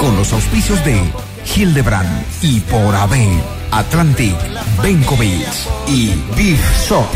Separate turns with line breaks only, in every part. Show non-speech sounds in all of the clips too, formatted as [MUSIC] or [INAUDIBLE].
Con los auspicios de Hildebrand y por AB, Atlantic, Benkovic y Big Shop.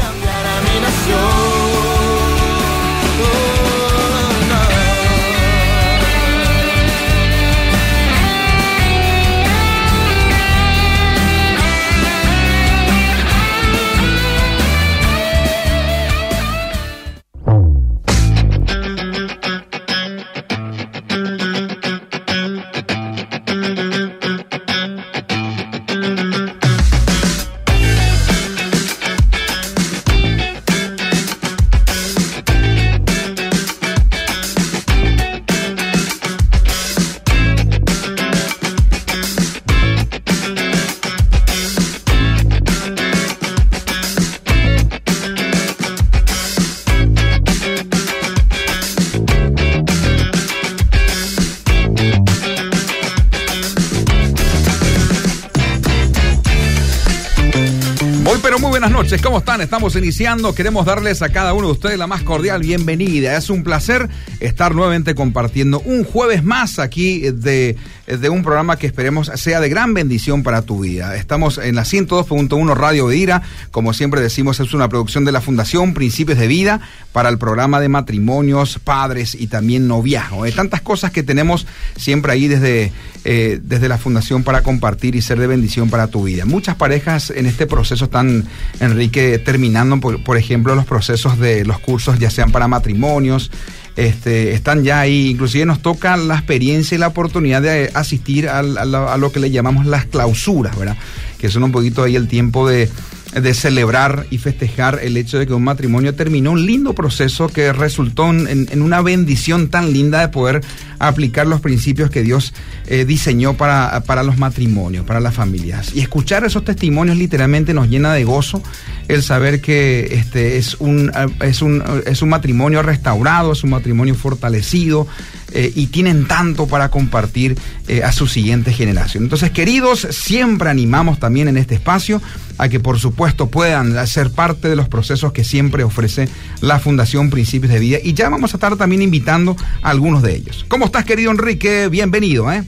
Estamos iniciando, queremos darles a cada uno de ustedes la más cordial bienvenida. Es un placer estar nuevamente compartiendo un jueves más aquí de, de un programa que esperemos sea de gran bendición para tu vida. Estamos en la 102.1 Radio Vedira, como siempre decimos, es una producción de la Fundación Principios de Vida para el programa de matrimonios, padres y también noviazgo. Hay tantas cosas que tenemos siempre ahí desde, eh, desde la Fundación para compartir y ser de bendición para tu vida. Muchas parejas en este proceso están, Enrique, terminando, por ejemplo, los procesos de los cursos, ya sean para matrimonios, este, están ya ahí, inclusive nos toca la experiencia y la oportunidad de asistir a, a lo que le llamamos las clausuras, ¿verdad? Que son un poquito ahí el tiempo de, de celebrar y festejar el hecho de que un matrimonio terminó un lindo proceso que resultó en, en una bendición tan linda de poder aplicar los principios que Dios eh, diseñó para, para los matrimonios, para las familias. Y escuchar esos testimonios literalmente nos llena de gozo el saber que este es un, eh, es un, es un matrimonio restaurado, es un matrimonio fortalecido eh, y tienen tanto para compartir eh, a su siguiente generación. Entonces, queridos, siempre animamos también en este espacio a que por supuesto puedan ser parte de los procesos que siempre ofrece la Fundación Principios de Vida y ya vamos a estar también invitando a algunos de ellos. ¿Cómo estás, querido Enrique? Bienvenido, ¿eh?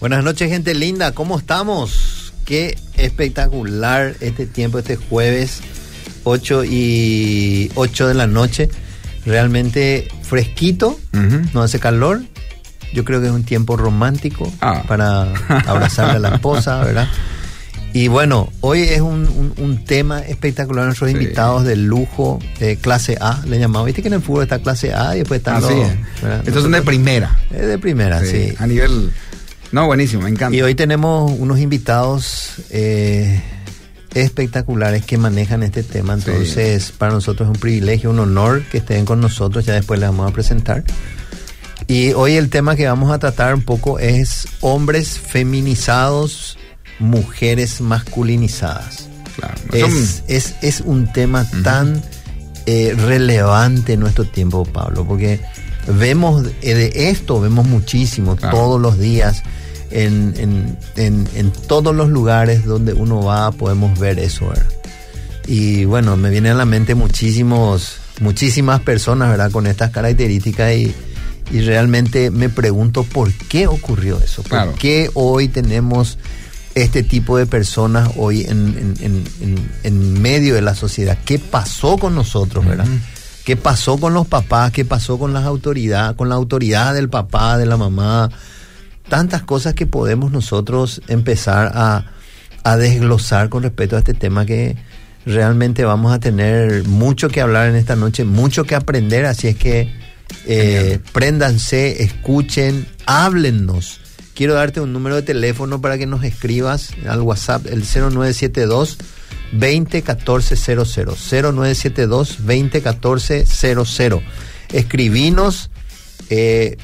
Buenas noches, gente linda. ¿Cómo estamos? Qué espectacular este tiempo, este jueves 8 y 8 de la noche. Realmente fresquito, no hace calor. Yo creo que es un tiempo romántico
Ah.
para abrazarle a la esposa, [LAUGHS] ¿verdad? Y bueno, hoy es un, un- un tema espectacular. Nuestros
Sí.
invitados de lujo, clase A, le llamamos. Viste que en el fútbol está clase A y después está
Así
los-
es. son de primera.
Es de primera, sí.
A nivel... No, buenísimo, me encanta.
Y hoy tenemos unos invitados eh, espectaculares que manejan este tema.
Sí.
Entonces, para nosotros es un privilegio, un honor que estén con nosotros. Ya después les vamos a presentar. Y hoy el tema que vamos a tratar un poco es hombres feminizados, mujeres masculinizadas.
Claro,
Es, es, es un tema tan eh, relevante en nuestro tiempo, Pablo, porque vemos eh, de esto, vemos muchísimo
Claro.
todos los días. En, en, en, en todos los lugares donde uno va podemos ver eso, ¿verdad? Y bueno, me vienen a la mente muchísimos, muchísimas personas, ¿verdad? Con estas características y, y realmente me pregunto por qué ocurrió eso. ¿Por
Claro.
qué hoy tenemos este tipo de personas hoy en, en- en- en- en medio de la sociedad? ¿Qué pasó con nosotros, verdad? ¿Qué pasó con los papás? ¿Qué pasó con las autoridades, con la autoridad del papá, de la mamá? Tantas cosas que podemos nosotros empezar a, a desglosar con respecto a este tema que realmente vamos a tener mucho que hablar en esta noche, mucho que aprender, así es que eh, préndanse, escuchen, háblennos. Quiero darte un número de teléfono para que nos escribas al WhatsApp, el 0972 201400 0972 201400 Escribinos, eh,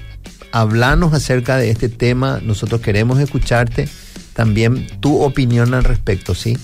hablanos acerca de este tema. Nosotros queremos escucharte también tu opinión al respecto, ¿sí?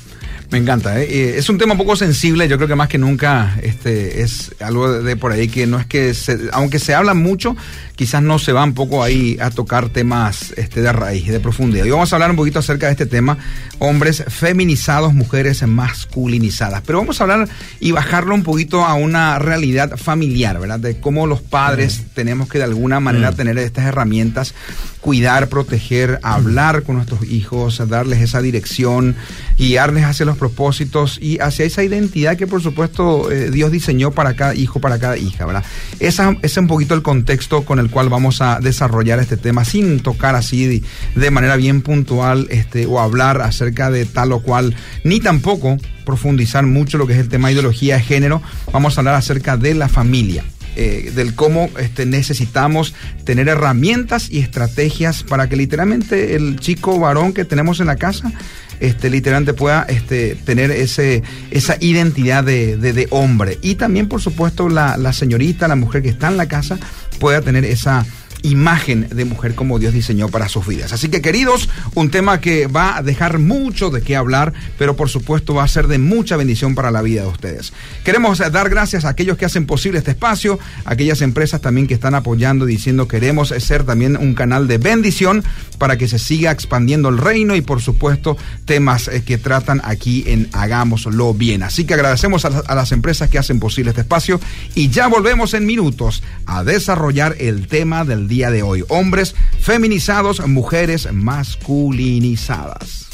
Me encanta. ¿eh? Es un tema un poco sensible. Yo creo que más que nunca este, es algo de, por ahí que no es que, aunque se habla mucho, quizás no se va un poco ahí a tocar temas este, de raíz, de profundidad. Y vamos a hablar un poquito acerca de este tema, hombres feminizados, mujeres masculinizadas. Pero vamos a hablar y bajarlo un poquito a una realidad familiar, ¿verdad? De cómo los padres mm. tenemos que de alguna manera mm. tener estas herramientas, cuidar, proteger, hablar con nuestros hijos, darles esa dirección, guiarles hacia los propósitos y hacia esa identidad que por supuesto eh, Dios diseñó para cada hijo, para cada hija, ¿verdad? Esa, ese es un poquito el contexto con el cual vamos a desarrollar este tema sin tocar así de, manera bien puntual este, o hablar acerca de tal o cual, ni tampoco profundizar mucho lo que es el tema de ideología de género. Vamos a hablar acerca de la familia. Eh, del cómo este, necesitamos tener herramientas y estrategias para que literalmente el chico varón que tenemos en la casa este, literalmente pueda este, tener ese, esa identidad de, hombre. Y también, por supuesto, la, la señorita, la mujer que está en la casa, pueda tener esa imagen de mujer como Dios diseñó para sus vidas. Así que queridos, un tema que va a dejar mucho de qué hablar, pero por supuesto va a ser de mucha bendición para la vida de ustedes. Queremos dar gracias a aquellos que hacen posible este espacio, aquellas empresas también que están apoyando, diciendo queremos ser también un canal de bendición para que se siga expandiendo el reino y por supuesto temas eh, que tratan aquí en Hagámoslo Bien. Así que agradecemos a, a las empresas que hacen posible este espacio y ya volvemos en minutos a desarrollar el tema del día de hoy. Hombres feminizados, mujeres masculinizadas.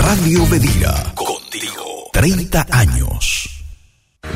Radio Bedira, contigo, 30 años.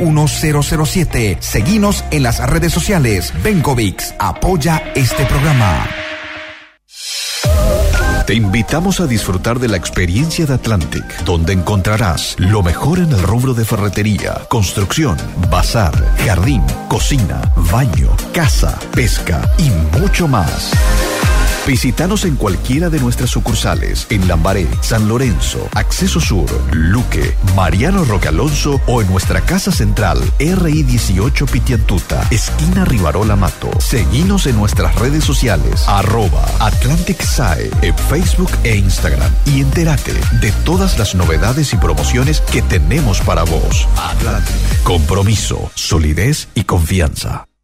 1007. Seguinos en las redes sociales. Benkovics apoya este programa. Te invitamos a disfrutar de la experiencia de Atlantic, donde encontrarás lo mejor en el rubro de ferretería, construcción, bazar, jardín, cocina, baño, casa, pesca y mucho más. Visítanos en cualquiera de nuestras sucursales en Lambaré, San Lorenzo, Acceso Sur, Luque, Mariano Roque Alonso o en nuestra casa central RI 18 Pitiantuta, esquina Rivarola Mato. Seguinos en nuestras redes sociales arroba Atlantic Sae en Facebook e Instagram y entérate de todas las novedades y promociones que tenemos para vos. Atlantic. Compromiso, solidez y confianza.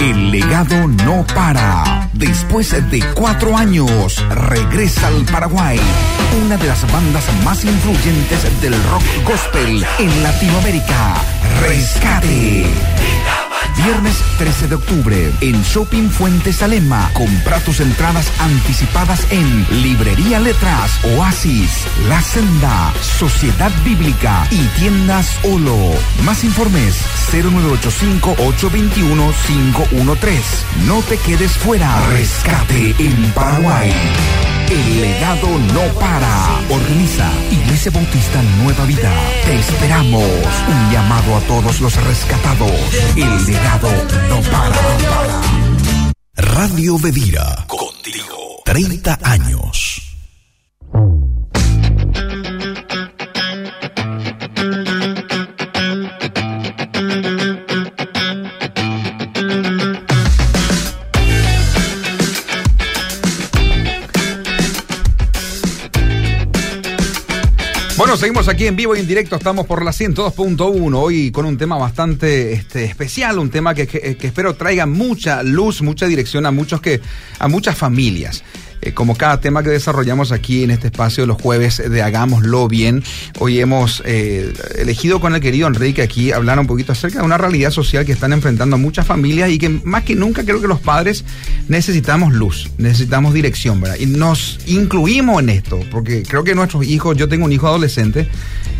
El legado no para. Después de cuatro años, regresa al Paraguay. Una de las bandas más influyentes del rock gospel en Latinoamérica. Rescate. Viernes 13 de octubre en Shopping Fuentes Alema. Compra tus entradas anticipadas en Librería Letras, Oasis, La Senda, Sociedad Bíblica y Tiendas Olo. Más informes 0985-821-513. No te quedes fuera. Rescate en Paraguay. El legado no para. Organiza Iglesia Bautista Nueva Vida. Te esperamos. Un llamado a todos los rescatados. El legado no para. Radio Bedira. Contigo. 30 años.
Seguimos aquí en vivo y en directo, estamos por la 102.1, hoy con un tema bastante este, especial, un tema que, que, que espero traiga mucha luz, mucha dirección a muchos que, a muchas familias. Eh, como cada tema que desarrollamos aquí en este espacio los jueves de Hagámoslo Bien. Hoy hemos eh, elegido con el querido Enrique aquí hablar un poquito acerca de una realidad social que están enfrentando muchas familias y que más que nunca creo que los padres necesitamos luz, necesitamos dirección, ¿verdad? Y nos incluimos en esto, porque creo que nuestros hijos, yo tengo un hijo adolescente,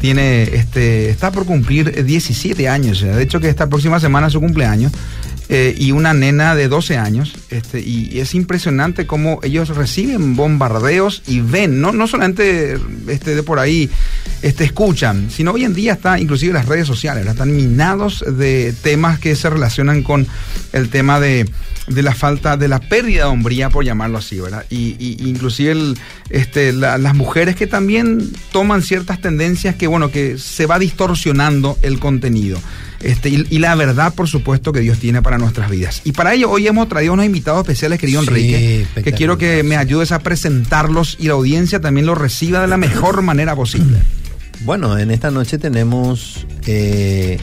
tiene, este, está por cumplir 17 años, de hecho que esta próxima semana es su cumpleaños eh, y una nena de 12 años. Este, y, es impresionante cómo ellos reciben bombardeos y ven, no, no solamente este, de por ahí este, escuchan, sino hoy en día está inclusive las redes sociales, están minados de temas que se relacionan con el tema de de la falta, de la pérdida de hombría, por llamarlo así, ¿verdad? Y, y inclusive el, este, la, las mujeres que también toman ciertas tendencias que, bueno, que se va distorsionando el contenido. Este, y, y, la verdad, por supuesto, que Dios tiene para nuestras vidas. Y para ello, hoy hemos traído unos invitados especiales, querido Enrique, que quiero que me ayudes a presentarlos y la audiencia también los reciba de la [COUGHS] mejor manera posible.
Bueno, en esta noche tenemos, eh,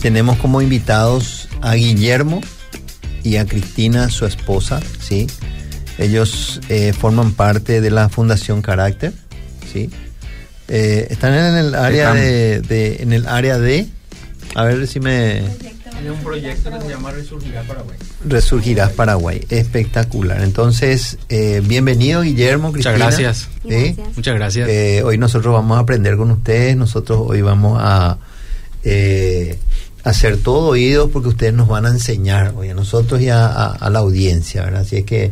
tenemos como invitados a Guillermo y a Cristina, su esposa, ¿sí? Ellos eh, forman parte de la Fundación Carácter, ¿sí? Eh, están en el área de, de, en el área de a ver si me
tiene un proyecto que se llama Resurgirás Paraguay.
Resurgirás Paraguay, espectacular. Entonces, eh, bienvenido Guillermo,
Cristina. Muchas gracias.
¿Sí?
Muchas gracias.
Eh, hoy nosotros vamos a aprender con ustedes, nosotros hoy vamos a eh, hacer todo oídos porque ustedes nos van a enseñar hoy a nosotros y a, a, a la audiencia, ¿verdad? Así es que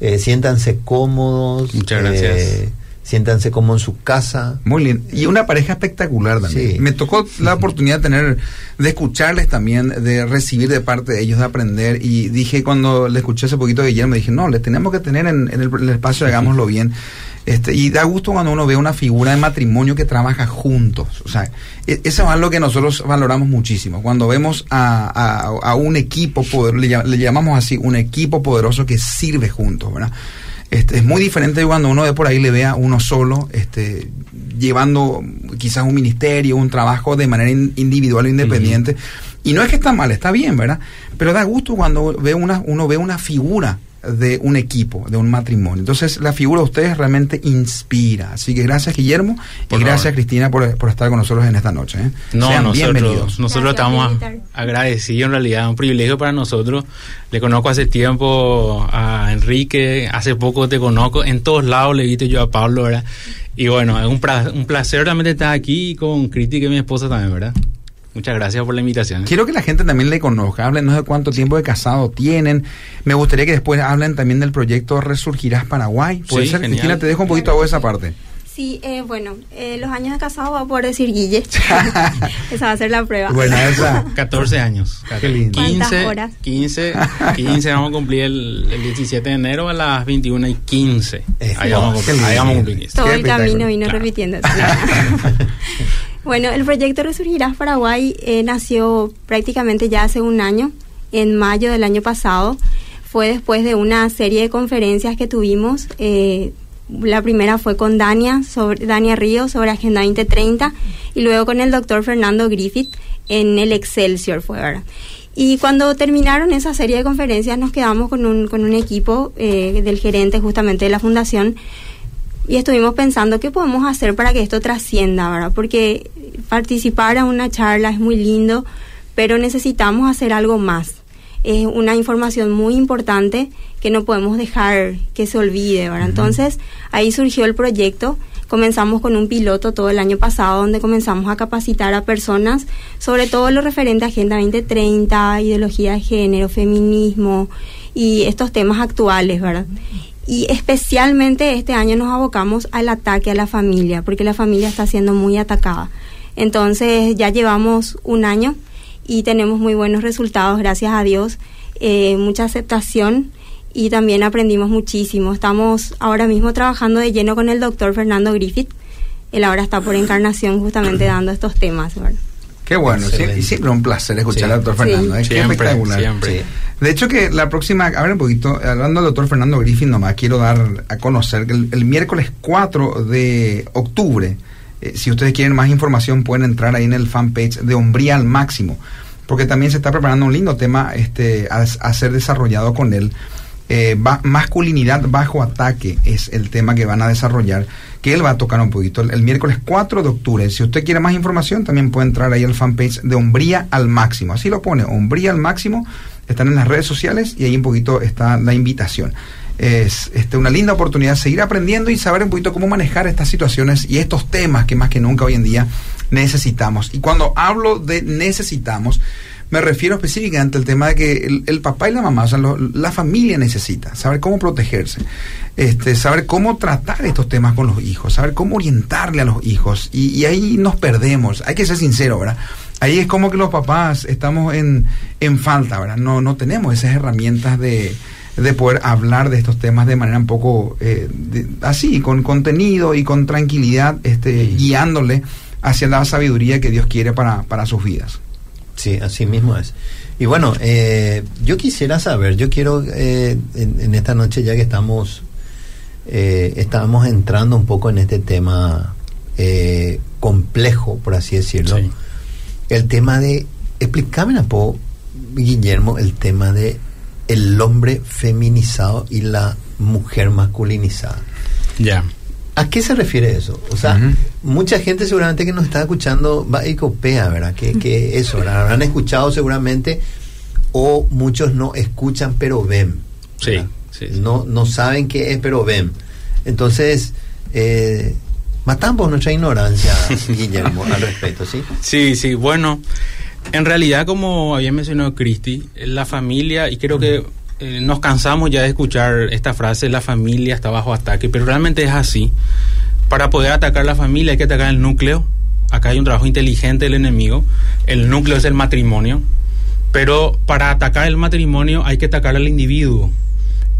eh, siéntanse cómodos.
Muchas gracias
siéntanse como en su casa.
Muy lindo. Y una pareja espectacular también. Sí. Me tocó la [LAUGHS] oportunidad de tener, de escucharles también, de recibir de parte de ellos, de aprender. Y dije cuando le escuché hace poquito a Guillermo, dije, no, les tenemos que tener en, en el, el, espacio, hagámoslo bien. Este, y da gusto cuando uno ve una figura de matrimonio que trabaja juntos. O sea, e, eso es algo que nosotros valoramos muchísimo. Cuando vemos a, a, a un equipo, poder, le, le llamamos así, un equipo poderoso que sirve juntos, ¿verdad? Este, es muy diferente cuando uno de por ahí le ve a uno solo, este, llevando quizás un ministerio, un trabajo de manera in, individual o independiente. Uh -huh. Y no es que está mal, está bien, ¿verdad? Pero da gusto cuando ve una, uno ve una figura de un equipo, de un matrimonio. Entonces, la figura de ustedes realmente inspira. Así que gracias, Guillermo, por y gracias. Cristina, por, por, estar con nosotros en esta noche. ¿eh?
No, Sean nosotros, bienvenidos. Nosotros estamos agradecidos, en realidad, un privilegio para nosotros. Le conozco hace tiempo a Enrique, hace poco te conozco, en todos lados le he visto yo a Pablo, ¿verdad? Y bueno, es un, un placer realmente estar aquí con Cristi, que es mi esposa también, ¿verdad? Muchas gracias por la invitación.
Quiero que la gente también le conozca, hablen no sé cuánto tiempo de casado tienen. Me gustaría que después hablen también del proyecto Resurgirás Paraguay. ¿Puede
sí,
ser,
genial.
Cristina? Te dejo un poquito a vos esa parte.
Sí, eh, bueno, eh, los años de casado va a poder decir Guille. [LAUGHS] esa va a ser la prueba.
Bueno, esa.
14 años.
Qué lindo.
15, horas? 15, 15 vamos a cumplir el, el, 17 de enero a las 21 y 15. Ahí vamos, ahí vamos a cumplir.
Todo el camino vino claro. repitiendo. [LAUGHS] Bueno, el proyecto Resurgirás Paraguay eh, nació prácticamente ya hace un año, en mayo del año pasado. Fue después de una serie de conferencias que tuvimos. Eh, la primera fue con Dania, sobre, Dania Río sobre Agenda 2030 y luego con el doctor Fernando Griffith en el Excelsior fue, ¿verdad? Y cuando terminaron esa serie de conferencias nos quedamos con un, con un equipo eh, del gerente justamente de la fundación y estuvimos pensando qué podemos hacer para que esto trascienda, ¿verdad? Porque participar a una charla es muy lindo, pero necesitamos hacer algo más. Es una información muy importante que no podemos dejar que se olvide, ¿verdad? Uh -huh. Entonces, ahí surgió el proyecto. Comenzamos con un piloto todo el año pasado donde comenzamos a capacitar a personas sobre todo lo referente a Agenda 2030, ideología de género, feminismo y estos temas actuales, ¿verdad? Y especialmente este año nos abocamos al ataque a la familia, porque la familia está siendo muy atacada. Entonces ya llevamos un año y tenemos muy buenos resultados, gracias a Dios, eh, mucha aceptación y también aprendimos muchísimo. Estamos ahora mismo trabajando de lleno con el doctor Fernando Griffith. Él ahora está por encarnación justamente dando estos temas.
Qué bueno, sí, siempre un placer escuchar sí. al doctor Fernando. ¿eh?
Sí.
Qué
Siempre,
espectacular.
siempre.
Sí. De hecho que la próxima, a ver un poquito, hablando del doctor Fernando Griffin, nomás quiero dar a conocer que el, el miércoles 4 de octubre Eh, si ustedes quieren más información pueden entrar ahí en el fanpage de Hombría al Máximo, porque también se está preparando un lindo tema este, a, a ser desarrollado con él. Eh, ba- masculinidad bajo ataque es el tema que van a desarrollar, que él va a tocar un poquito el, el miércoles 4 de octubre. Si usted quiere más información, también puede entrar ahí al fanpage de Hombría al Máximo. Así lo pone, Hombría al Máximo. Están en las redes sociales y ahí un poquito está la invitación. Es este, una linda oportunidad de seguir aprendiendo y saber un poquito cómo manejar estas situaciones y estos temas que más que nunca hoy en día necesitamos. Y cuando hablo de necesitamos, me refiero específicamente al tema de que el, el papá y la mamá, o sea, lo- la familia necesita saber cómo protegerse, este, saber cómo tratar estos temas con los hijos, saber cómo orientarle a los hijos. Y, y ahí nos perdemos, hay que ser sincero, ¿verdad? Ahí es como que los papás estamos en, en falta, ¿verdad? No, no tenemos esas herramientas de, de poder hablar de estos temas de manera un poco eh, de- así, con contenido y con tranquilidad, este, guiándole hacia la sabiduría que Dios quiere para, para sus vidas.
Sí, así mismo es. Y bueno, eh, yo quisiera saber, yo quiero eh, en, en esta noche ya que estamos eh, estamos entrando un poco en este tema eh, complejo, por así decirlo,
Sí.
el tema de, explícame un poco, Guillermo, el tema de el hombre feminizado y la mujer masculinizada.
Ya.
¿A qué se refiere eso? O sea, mucha gente seguramente que nos está escuchando va y copia, ¿verdad? Que, que eso, ¿verdad? Habrán escuchado seguramente o muchos no escuchan pero ven.
Sí, sí.
No, no saben qué es pero ven. Entonces, eh, matamos nuestra ignorancia, [LAUGHS] Guillermo, al respecto, ¿sí?
Sí, sí, bueno, en realidad como había mencionado Cristi, la familia, y creo que eh, nos cansamos ya de escuchar esta frase, la familia está bajo ataque, pero realmente es así. Para poder atacar la familia hay que atacar el núcleo, acá hay un trabajo inteligente del enemigo, el núcleo es el matrimonio, pero para atacar el matrimonio hay que atacar al individuo.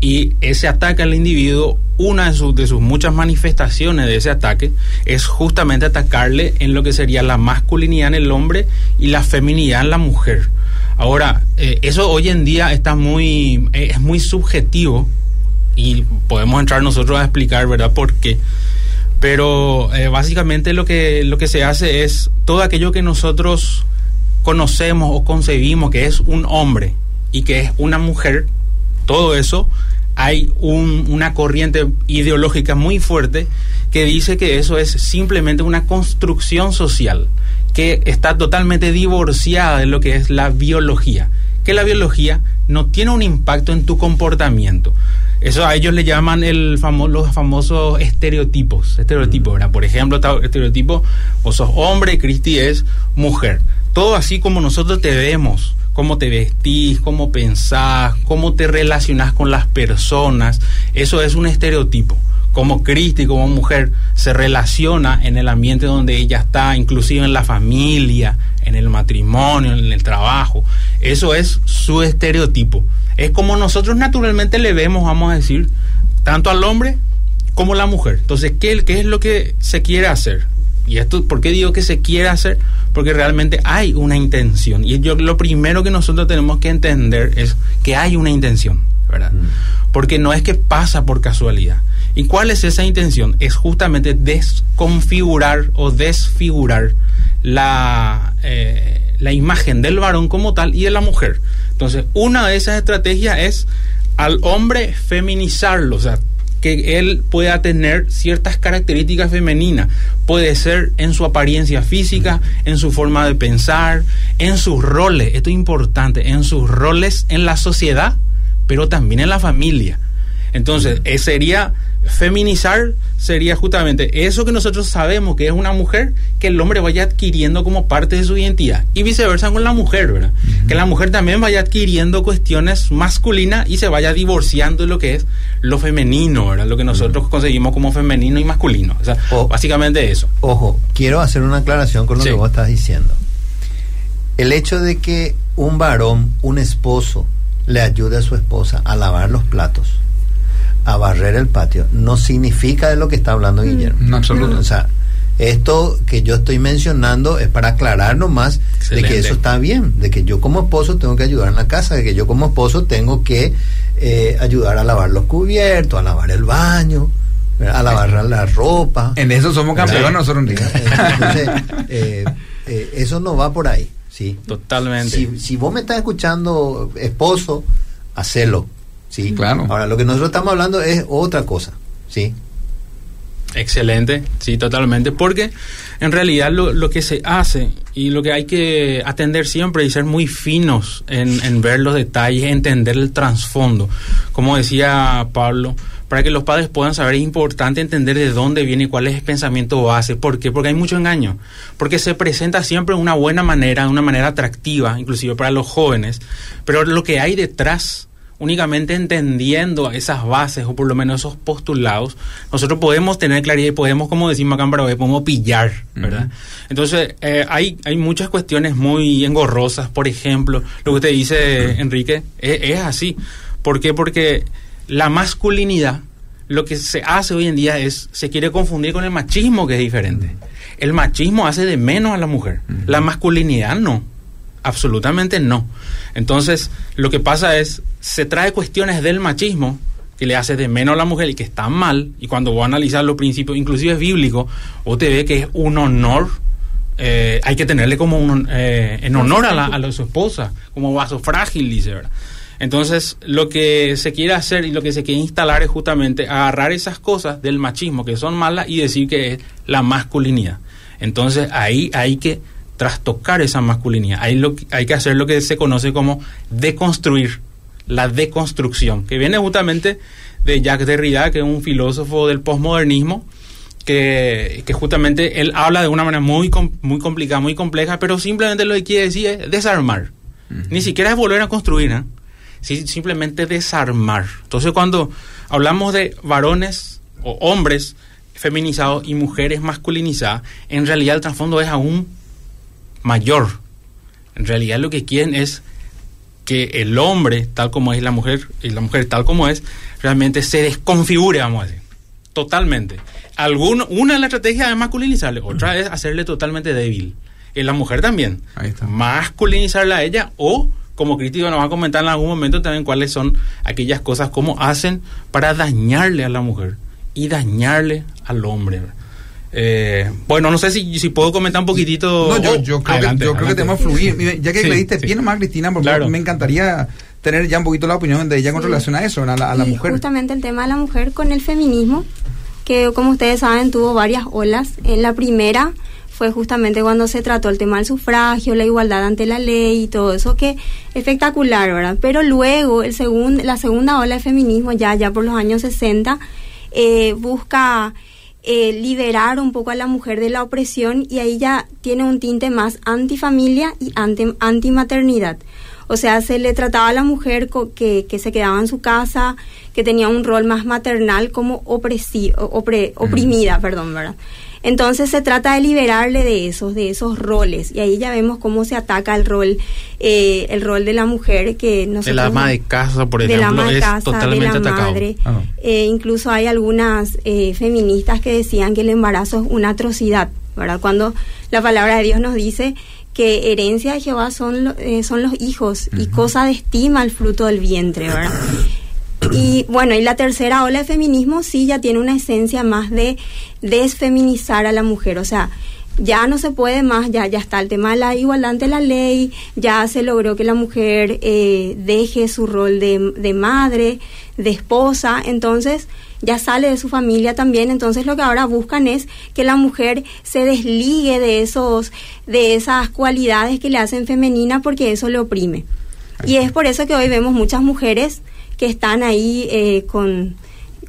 Y ese ataque al individuo, una de sus, de sus muchas manifestaciones de ese ataque es justamente atacarle en lo que sería la masculinidad en el hombre y la feminidad en la mujer. Ahora, eh, eso hoy en día está muy, eh, es muy subjetivo y podemos entrar nosotros a explicar, ¿verdad? ¿Por qué? Pero eh, básicamente lo que, lo que se hace es todo aquello que nosotros conocemos o concebimos que es un hombre y que es una mujer, todo eso, hay un- una corriente ideológica muy fuerte que dice que eso es simplemente una construcción social que está totalmente divorciada de lo que es la biología, que la biología no tiene un impacto en tu comportamiento. Eso a ellos le llaman el famo- los famosos estereotipos. Estereotipos, ¿verdad? Por ejemplo, estereotipo, o sos hombre, Cristi es mujer. Todo así como nosotros te vemos, cómo te vestís, cómo pensás, cómo te relacionás con las personas, eso es un estereotipo. Como Cristi, como mujer, se relaciona en el ambiente donde ella está, inclusive en la familia, en el matrimonio, en el trabajo. Eso es su estereotipo. Es como nosotros naturalmente le vemos, vamos a decir, tanto al hombre como a la mujer. Entonces, ¿qué, qué es lo que se quiere hacer? Y esto, ¿por qué digo que se quiere hacer? Porque realmente hay una intención. Y yo lo primero que nosotros tenemos que entender es que hay una intención, ¿verdad? Porque no es que pasa por casualidad. ¿Y cuál es esa intención? Es justamente desconfigurar o desfigurar la, eh, la imagen del varón como tal y de la mujer. Entonces, una de esas estrategias es al hombre feminizarlo, o sea, que él pueda tener ciertas características femeninas. Puede ser en su apariencia física, en su forma de pensar, en sus roles, esto es importante, en sus roles en la sociedad, pero también en la familia. Entonces, eh, sería feminizar, sería justamente eso que nosotros sabemos que es una mujer, que el hombre vaya adquiriendo como parte de su identidad. Y viceversa con la mujer, ¿verdad? Que la mujer también vaya adquiriendo cuestiones masculinas y se vaya divorciando de lo que es lo femenino, ¿verdad? Lo que nosotros conseguimos como femenino y masculino. O sea,
O-
básicamente eso.
Ojo, quiero hacer una aclaración con lo
Sí.
que vos estás diciendo. El hecho de que un varón, un esposo, le ayude a su esposa a lavar los platos, a barrer el patio, no significa de lo que está hablando Guillermo.
No, absoluto.
O sea, esto que yo estoy mencionando es para aclarar nomás de que eso está bien, de que yo como esposo tengo que ayudar en la casa, de que yo como esposo tengo que eh, ayudar a lavar los cubiertos, a lavar el baño, a lavar la ropa.
En eso somos campeones nosotros.
Entonces, eh, eh, eso no va por ahí, ¿sí?
Totalmente.
Si, si vos me estás escuchando, esposo, hacelo, ¿sí?
Claro.
Ahora, lo que nosotros estamos hablando es otra cosa, ¿sí?
Excelente, sí, totalmente, porque en realidad lo, lo, que se hace y lo que hay que atender siempre y ser muy finos en, en ver los detalles, entender el trasfondo. Como decía Pablo, para que los padres puedan saber es importante entender de dónde viene y cuál es el pensamiento base. ¿Por qué? Porque hay mucho engaño. Porque se presenta siempre de una buena manera, de una manera atractiva, inclusive para los jóvenes, pero lo que hay detrás únicamente entendiendo esas bases o por lo menos esos postulados, nosotros podemos tener claridad y podemos, como decimos acá en Paraguay, podemos pillar, ¿verdad? Uh -huh. Entonces, eh, hay, hay muchas cuestiones muy engorrosas, por ejemplo, lo que usted dice, uh -huh. Enrique, es, es, así. ¿Por qué? Porque la masculinidad, lo que se hace hoy en día es, se quiere confundir con el machismo, que es diferente. El machismo hace de menos a la mujer, la masculinidad no, absolutamente no. Entonces, lo que pasa es, se trae cuestiones del machismo que le hace de menos a la mujer y que está mal, y cuando voy a analizar los principios, inclusive bíblicos, o te ve que es un honor, eh, hay que tenerle como un, eh, en honor a, la, a, la, su esposa, como vaso frágil, dice, ¿verdad? Entonces, lo que se quiere hacer y lo que se quiere instalar es justamente agarrar esas cosas del machismo que son malas y decir que es la masculinidad. Entonces, ahí hay que trastocar esa masculinidad. Hay, lo, hay que hacer lo que se conoce como deconstruir, la deconstrucción, que viene justamente de Jacques Derrida, que es un filósofo del posmodernismo, que, que, justamente él habla de una manera muy, muy complicada, muy compleja, pero simplemente lo que quiere decir es desarmar. Uh -huh. Ni siquiera es volver a construir, ¿eh? sí, simplemente desarmar. Entonces cuando hablamos de varones o hombres feminizados y mujeres masculinizadas, en realidad el trasfondo es aún mayor. En realidad lo que quieren es que el hombre, tal como es la mujer, y la mujer tal como es, realmente se desconfigure, vamos a decir. Totalmente. Alguno, una de las estrategias es masculinizarle, otra es hacerle totalmente débil. En la mujer también.
Ahí está.
Masculinizarla a ella o, como crítico nos va a comentar en algún momento también cuáles son aquellas cosas, cómo hacen para dañarle a la mujer y dañarle al hombre. Eh, bueno, no sé si, si puedo comentar un poquitito.
No, yo, yo creo, adelante, que, yo creo que tenemos que fluir. Ya que sí, le diste sí. bien nomás, Cristina, porque claro. me encantaría tener ya un poquito la opinión de ella con sí. relación a eso, a la, a la mujer.
Justamente el tema de la mujer con el feminismo, que como ustedes saben tuvo varias olas. En la primera fue justamente cuando se trató el tema del sufragio, la igualdad ante la ley y todo eso, que espectacular, ¿verdad? Pero luego el segun, la segunda ola de feminismo, ya, ya por los años 60, eh, busca eh, liberar un poco a la mujer de la opresión y ahí ya tiene un tinte más antifamilia y anti, antimaternidad. O sea, se le trataba a la mujer que, que se quedaba en su casa, que tenía un rol más maternal como opresi, opre, oprimida, mm. perdón, ¿verdad? Entonces se trata de liberarle de esos, de esos roles. Y ahí ya vemos cómo se ataca el rol, eh, el rol de la mujer que nosotros...
El ama de casa, por
de
ejemplo,
la ama de
es
casa,
totalmente
de la
atacado.
madre. Ah. Eh, incluso hay algunas eh, feministas que decían que el embarazo es una atrocidad, ¿verdad? Cuando la palabra de Dios nos dice que herencia de Jehová son, eh, son los hijos uh -huh. y cosa de estima el fruto del vientre, ¿verdad? Y bueno, y la tercera ola de feminismo sí ya tiene una esencia más de desfeminizar a la mujer, o sea, ya no se puede más, ya, ya está el tema de la igualdad ante la ley, ya se logró que la mujer eh, deje su rol de, de madre, de esposa, entonces ya sale de su familia también, entonces lo que ahora buscan es que la mujer se desligue de esos, de esas cualidades que le hacen femenina porque eso le oprime. Y es por eso que hoy vemos muchas mujeres que están ahí eh, con,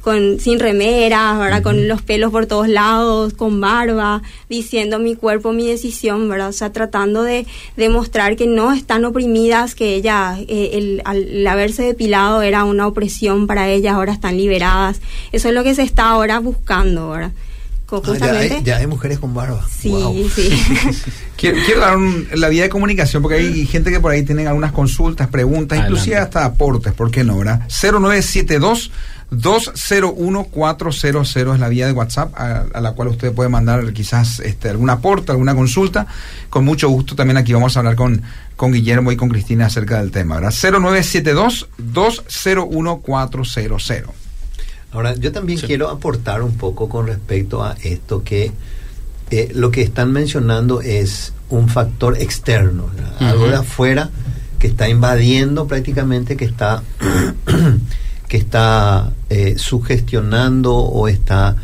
con sin remeras, ¿verdad? Con los pelos por todos lados, con barba, diciendo mi cuerpo, mi decisión, ¿verdad? O sea, tratando de demostrar que no están oprimidas, que ella, eh, el, al haberse depilado era una opresión para ellas, ahora están liberadas. Eso es lo que se está ahora buscando, ¿verdad?
Justamente. Ah, ya, hay, ya, hay, mujeres con barba.
Sí,
wow.
sí. [LAUGHS]
quiero, quiero, dar un, la vía de comunicación, porque hay gente que por ahí tienen algunas consultas, preguntas, Adelante. inclusive hasta aportes, ¿por qué no? ¿verdad? 0972 201-400 es la vía de WhatsApp a, a, la cual usted puede mandar quizás este, algún aporte, alguna consulta. Con mucho gusto también aquí vamos a hablar con, con Guillermo y con Cristina acerca del tema. ¿verdad? 0972-201-400.
Ahora, yo también quiero aportar un poco con respecto a esto que eh, lo que están mencionando es un factor externo, algo de afuera que está invadiendo prácticamente, que está, [CLEARS THROAT] que está eh, sugestionando o está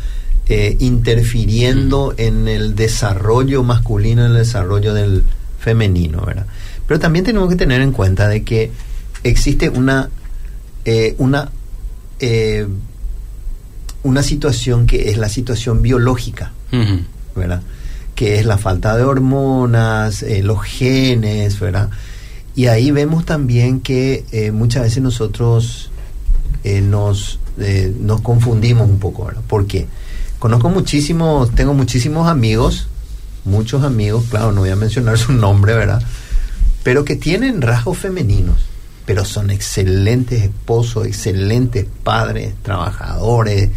eh, interfiriendo en el desarrollo masculino, en el desarrollo del femenino, ¿verdad? Pero también tenemos que tener en cuenta de que existe una, una una situación que es la situación biológica, ¿verdad? Que es la falta de hormonas, eh, los genes, ¿verdad? Y ahí vemos también que eh, muchas veces nosotros eh, nos, nos confundimos un poco, ¿verdad? ¿Por qué? Conozco muchísimos, tengo muchísimos amigos, muchos amigos, claro, no voy a mencionar [LAUGHS] su nombre, ¿verdad? Pero que tienen rasgos femeninos, pero son excelentes esposos, excelentes padres, trabajadores,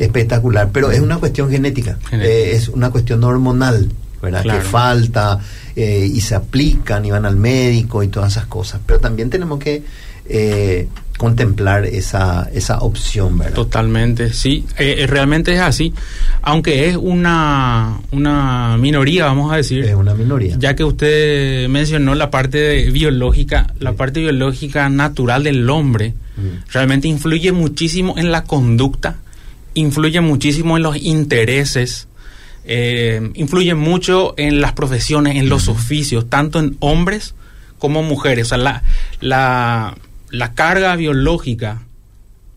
espectacular, pero es una cuestión genética, eh, es una cuestión hormonal, ¿verdad? Que falta eh, y se aplican y van al médico y todas esas cosas, pero también tenemos que eh, contemplar esa, esa opción, ¿verdad?
Totalmente, sí, realmente es así, aunque es una, una minoría, vamos a decir.
Es una minoría.
Ya que usted mencionó la parte biológica, la parte biológica natural del hombre, mm. realmente influye muchísimo en la conducta influye muchísimo en los intereses, eh, influye mucho en las profesiones, en los oficios, tanto en hombres como mujeres. O sea, la, la, la carga biológica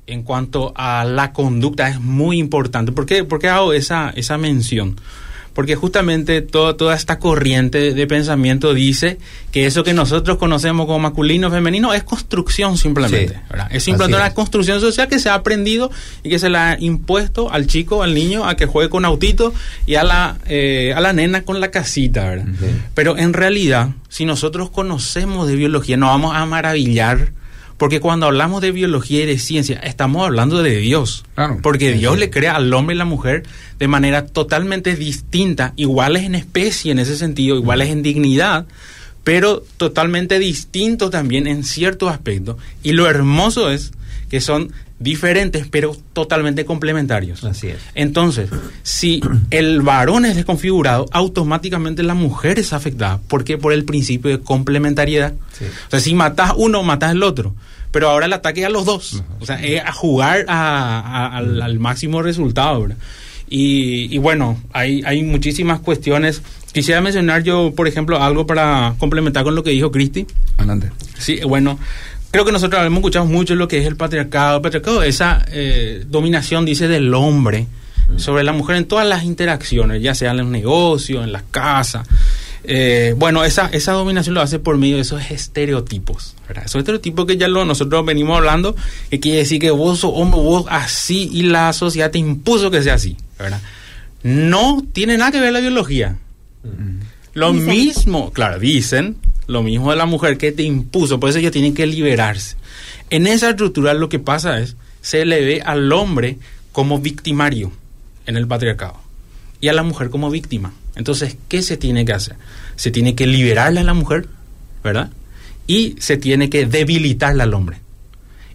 en cuanto a la conducta es muy importante. ¿Por qué, ¿Por qué hago esa, esa mención? Porque justamente toda esta corriente de pensamiento dice que eso que nosotros conocemos como masculino femenino es construcción simplemente. Es simplemente una construcción social que se ha aprendido y que se le ha impuesto al chico, al niño, a que juegue con autito y a la, eh, a la nena con la casita. ¿verdad? Pero en realidad, si nosotros conocemos de biología, nos vamos a maravillar porque cuando hablamos de biología y de ciencia, estamos hablando de Dios. Porque Dios le crea al hombre y la mujer de manera totalmente distinta, iguales en especie en ese sentido, iguales en dignidad, pero totalmente distintos también en ciertos aspectos. Y lo hermoso es que son diferentes, pero totalmente complementarios.
Así es.
Entonces, si el varón es desconfigurado, automáticamente la mujer es afectada. ¿Por qué? Por el principio de complementariedad. O sea, si matas uno, matas el otro pero ahora el ataque es a los dos. O sea, es a jugar al, máximo resultado. Y, bueno, hay, hay muchísimas cuestiones. Quisiera mencionar yo, por ejemplo, algo para complementar con lo que dijo Cristi.
Adelante.
Sí, bueno, creo que nosotros hemos escuchado mucho lo que es el patriarcado. El patriarcado, esa eh, dominación, dice, del hombre sobre la mujer en todas las interacciones, ya sea en los negocios, en las casas. Eh, bueno, esa, esa dominación lo hace por medio de esos estereotipos. ¿verdad? Esos estereotipos que ya lo, nosotros venimos hablando, que quiere decir que vos sos hombre, vos así, y la sociedad te impuso que sea así. ¿verdad? No tiene nada que ver la biología. Lo mismo, claro, dicen, lo mismo de la mujer que te impuso, por eso ella tiene que liberarse. En esa estructura lo que pasa es, se le ve al hombre como victimario en el patriarcado y a la mujer como víctima. Entonces, ¿qué se tiene que hacer? Se tiene que liberarle a la mujer, ¿verdad? Y se tiene que debilitarle al hombre.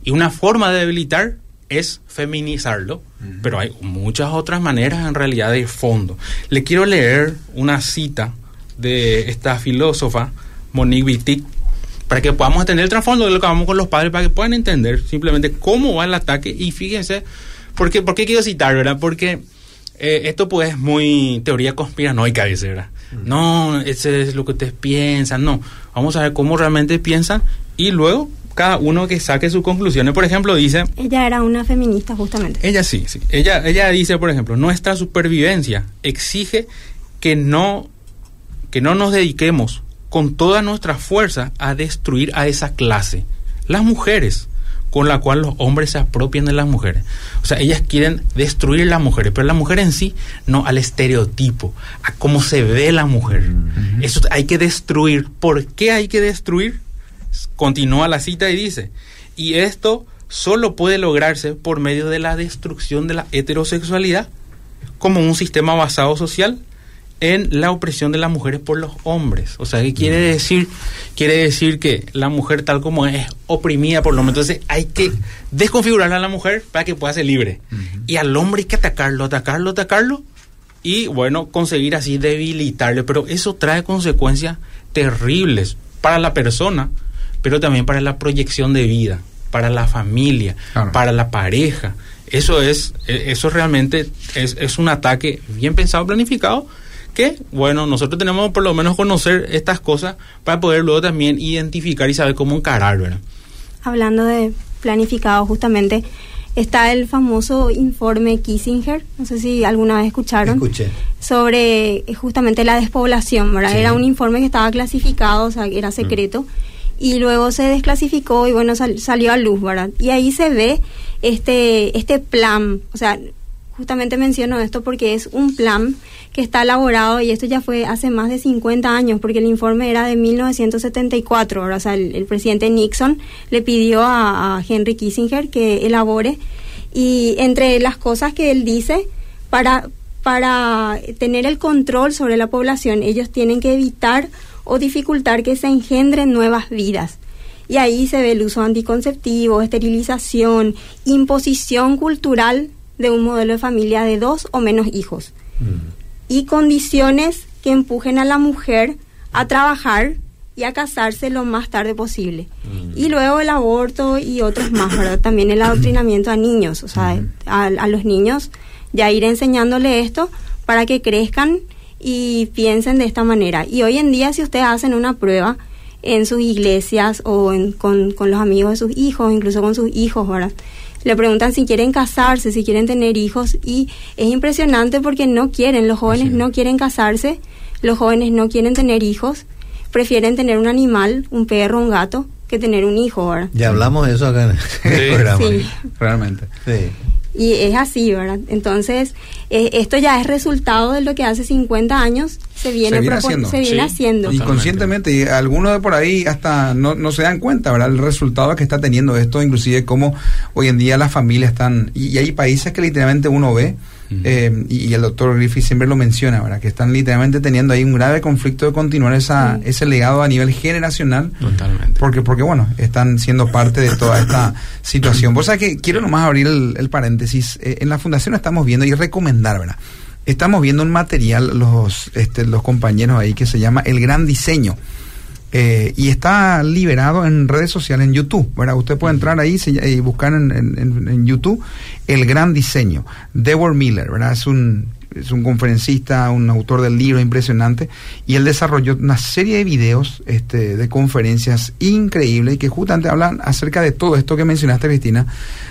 Y una forma de debilitar es feminizarlo, pero hay muchas otras maneras en realidad de fondo. Le quiero leer una cita de esta filósofa, Monique Wittig, para que podamos entender el trasfondo de lo que vamos con los padres, para que puedan entender simplemente cómo va el ataque. Y fíjense, ¿por qué, por qué quiero citar, verdad? Porque eh, esto pues es muy teoría conspiranoica, dice, ¿verdad? Mm. No, ese es lo que ustedes piensan, no. Vamos a ver cómo realmente piensan y luego cada uno que saque sus conclusiones. Por ejemplo, dice...
Ella era una feminista justamente.
Ella sí, sí. Ella, ella dice, por ejemplo, nuestra supervivencia exige que no, que no nos dediquemos con toda nuestra fuerza a destruir a esa clase. Las mujeres con la cual los hombres se apropian de las mujeres. O sea, ellas quieren destruir las mujeres, pero la mujer en sí, no al estereotipo, a cómo se ve la mujer. Eso hay que destruir. ¿Por qué hay que destruir? Continúa la cita y dice, y esto solo puede lograrse por medio de la destrucción de la heterosexualidad como un sistema basado social en la opresión de las mujeres por los hombres. O sea, ¿qué quiere decir? Quiere decir que la mujer tal como es oprimida por los hombres. Entonces hay que desconfigurar a la mujer para que pueda ser libre. Y al hombre hay que atacarlo, atacarlo, atacarlo. Y bueno, conseguir así debilitarle. Pero eso trae consecuencias terribles para la persona, pero también para la proyección de vida, para la familia, para la pareja. Eso es, e, eso realmente es, es un ataque bien pensado, planificado, que, bueno, nosotros tenemos por lo menos conocer estas cosas para poder luego también identificar y saber cómo encarar, ¿verdad?
Hablando de planificado, justamente está el famoso informe Kissinger, no sé si alguna vez escucharon,
Escuché.
sobre eh, justamente la despoblación, ¿verdad? Era un informe que estaba clasificado, o sea, era secreto, y luego se desclasificó y bueno, sal- salió a luz, ¿verdad? Y ahí se ve este, este plan, o sea, justamente menciono esto porque es un plan que está elaborado y esto ya fue hace más de 50 años porque el informe era de 1974, ¿verdad? o sea, el, el presidente Nixon le pidió a, a Henry Kissinger que elabore y entre las cosas que él dice para para tener el control sobre la población ellos tienen que evitar o dificultar que se engendren nuevas vidas y ahí se ve el uso anticonceptivo, esterilización, imposición cultural de un modelo de familia de dos o menos hijos y condiciones que empujen a la mujer a trabajar y a casarse lo más tarde posible. Y luego el aborto y otros más, ¿verdad? También el adoctrinamiento a niños, o sea, a, a los niños ya ir enseñándole esto para que crezcan y piensen de esta manera. Y hoy en día si ustedes hacen una prueba en sus iglesias o en- con, con los amigos de sus hijos, incluso con sus hijos, ¿verdad? Le preguntan si quieren casarse, si quieren tener hijos y es impresionante porque no quieren, los jóvenes no quieren casarse, los jóvenes no quieren tener hijos, prefieren tener un animal, un perro, un gato, que tener un hijo, ¿verdad?
Ya hablamos de eso acá en el
Sí. [LAUGHS]
programa.
Sí.
Realmente.
Sí.
Y es así, ¿verdad? Entonces, eh, esto ya es resultado de lo que hace 50 años se viene,
Se viene haciendo.
se viene
Sí.
haciendo.
Inconscientemente, y algunos de por ahí hasta no, no se dan cuenta, ¿verdad? El resultado que está teniendo esto, inclusive cómo hoy en día las familias están, y, y hay países que literalmente uno ve, eh, y, el doctor Griffith siempre lo menciona, ¿verdad? Que están literalmente teniendo ahí un grave conflicto de continuar esa, ese legado a nivel generacional.
Totalmente.
Porque, porque bueno, están siendo parte de toda esta situación. Vos sabés que quiero nomás abrir el, el paréntesis. Eh, en la fundación estamos viendo y recomendar, ¿verdad? Estamos viendo un material, los, este, los compañeros ahí, que se llama El Gran Diseño. Eh, y está liberado en redes sociales, en YouTube, ¿verdad? Usted puede entrar ahí se- y buscar en, en- en- YouTube El Gran Diseño. Deborah Miller, ¿verdad? Es un, es un conferencista, un autor del libro impresionante, y él desarrolló una serie de videos este, de conferencias increíbles que justamente hablan acerca de todo esto que mencionaste, Cristina,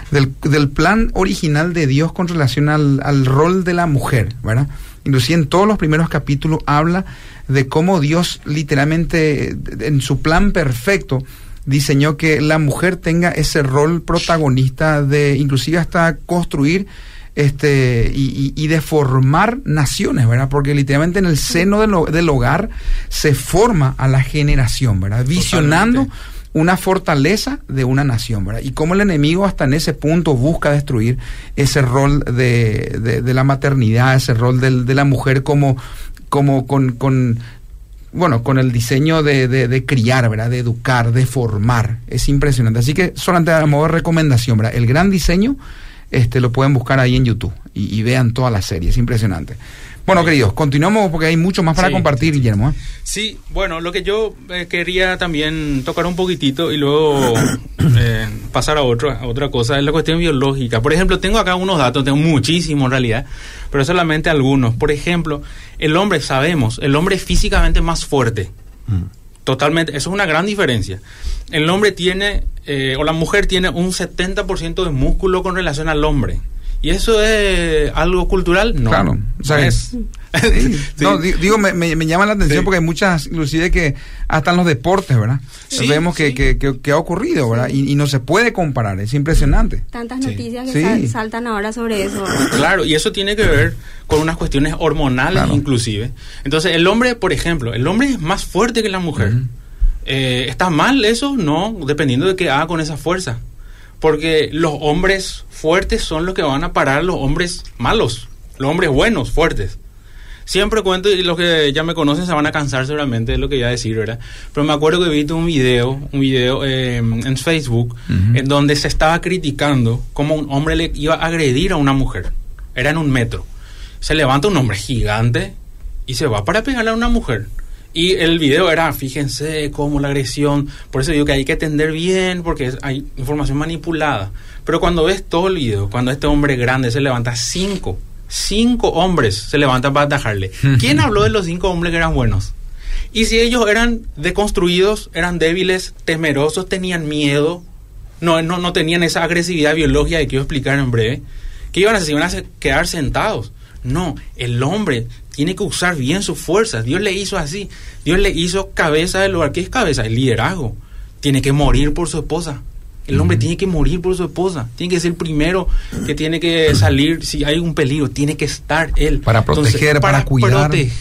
del, del plan original de Dios con relación al, al rol de la mujer, ¿verdad? Inclusive en todos los primeros capítulos habla de cómo Dios literalmente en su plan perfecto diseñó que la mujer tenga ese rol protagonista de inclusive hasta construir este y, y- de formar naciones, ¿verdad? Porque literalmente en el seno del hogar se forma a la generación, ¿verdad? Visionando una fortaleza de una nación, ¿verdad? Y cómo el enemigo hasta en ese punto busca destruir ese rol de, de- de la maternidad, ese rol de la mujer como, como con, con, bueno, con el diseño de, de- de criar, ¿verdad? De educar, de formar. Es impresionante. Así que solamente a modo de recomendación, ¿verdad? El gran diseño, este, lo pueden buscar ahí en YouTube y, y vean toda la serie. Es impresionante. Bueno, queridos, continuamos porque hay mucho más para
Sí,
compartir, Guillermo. ¿eh?
Sí, bueno, lo que yo eh, quería también tocar un poquitito y luego [COUGHS] eh, pasar a, otro, a otra cosa es la cuestión biológica. Por ejemplo, tengo acá unos datos, tengo muchísimos en realidad, pero solamente algunos. Por ejemplo, el hombre, sabemos, el hombre es físicamente más fuerte. Totalmente, eso es una gran diferencia. El hombre tiene, eh, o la mujer tiene un 70% de músculo con relación al hombre. ¿Y eso es algo cultural? No.
Claro, o sea,
es. [LAUGHS]
Sí.
Sí.
No, di- digo, me, me- me llama la atención
Sí.
porque hay muchas, inclusive que hasta en los deportes, ¿verdad?
Sí,
Vemos que,
sí.
que, que- que ha ocurrido, ¿verdad? Y, y no se puede comparar, es impresionante.
Tantas
Sí.
noticias que sal- saltan ahora sobre eso.
Claro, y eso tiene que ver con unas cuestiones hormonales
Claro.
inclusive. Entonces, el hombre, por ejemplo, el hombre es más fuerte que la mujer. Eh, ¿Está mal eso? No, dependiendo de qué haga con esa fuerza. Porque los hombres fuertes son los que van a parar a los hombres malos, los hombres buenos, fuertes. Siempre cuento y los que ya me conocen se van a cansar seguramente de lo que voy a decir, ¿verdad? Pero me acuerdo que vi un video, un video eh, en Facebook, en donde se estaba criticando cómo un hombre le iba a agredir a una mujer. Era en un metro. Se levanta un hombre gigante y se va para pegarle a una mujer. Y el video era, fíjense cómo la agresión, por eso digo que hay que atender bien, porque hay información manipulada. Pero cuando ves todo el video, cuando este hombre grande se levanta cinco, cinco hombres se levantan para atajarle. [LAUGHS] ¿Quién habló de los cinco hombres que eran buenos? Y si ellos eran deconstruidos, eran débiles, temerosos, tenían miedo, no, no, no tenían esa agresividad biológica que quiero explicar en breve, ¿qué iban a hacer? ¿Se iban a quedar sentados? No, el hombre tiene que usar bien sus fuerzas. Dios le hizo así. Dios le hizo cabeza del lugar. ¿Qué es cabeza? El liderazgo. Tiene que morir por su esposa. El hombre tiene que morir por su esposa. Tiene que ser el primero que tiene que salir si hay un peligro. Tiene que estar él.
Para proteger, para cuidar.
proteger,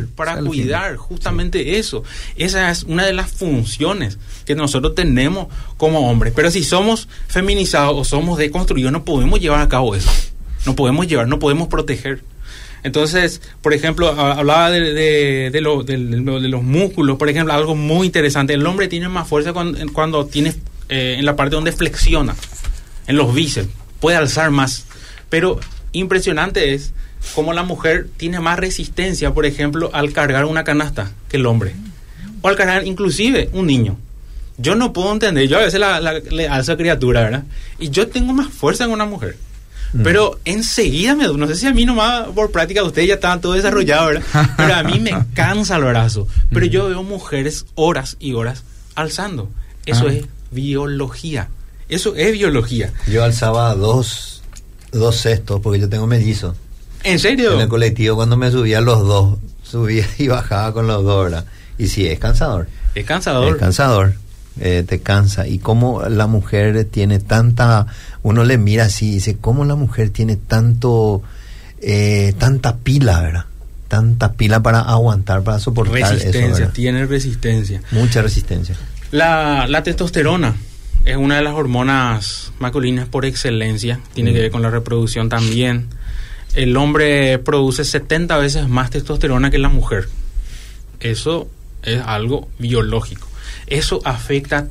Sí,
para cuidar, justamente eso. Esa es una de las funciones que nosotros tenemos como hombres. Pero si somos feminizados o somos deconstruidos, no podemos llevar a cabo eso. No podemos llevar, no podemos proteger. Entonces, por ejemplo, ha- hablaba de, de, de de lo- de los músculos, por ejemplo, algo muy interesante. El hombre tiene más fuerza cuando, cuando tiene eh, en la parte donde flexiona, en los bíceps, puede alzar más. Pero impresionante es cómo la mujer tiene más resistencia, por ejemplo, al cargar una canasta que el hombre. O al cargar inclusive un niño. Yo no puedo entender, yo a veces la- le alzo a criatura, ¿verdad? Y yo tengo más fuerza que una mujer. Pero enseguida me no sé si a mí nomás por práctica ustedes ya estaban todo desarrollado, ¿verdad? [LAUGHS] Pero a mí me cansa el brazo. Pero yo veo mujeres horas y horas alzando. Eso
Ah.
es biología. Eso es biología.
Yo alzaba dos, dos cestos porque yo tengo mellizos.
¿En serio?
En el colectivo cuando me subía los dos, subía y bajaba con los dos, ¿verdad? Y sí, es cansador.
Es cansador.
Es cansador. Eh, te cansa. Y cómo la mujer tiene tanta... Uno le mira así y dice, ¿cómo la mujer tiene tanto... eh, tanta pila, ¿verdad? Tanta pila para aguantar, para soportar
resistencia, tiene resistencia.
Mucha resistencia.
La, la testosterona es una de las hormonas masculinas por excelencia, tiene que ver con la reproducción también. El hombre produce 70 veces más testosterona que la mujer. Eso es algo biológico. Eso afecta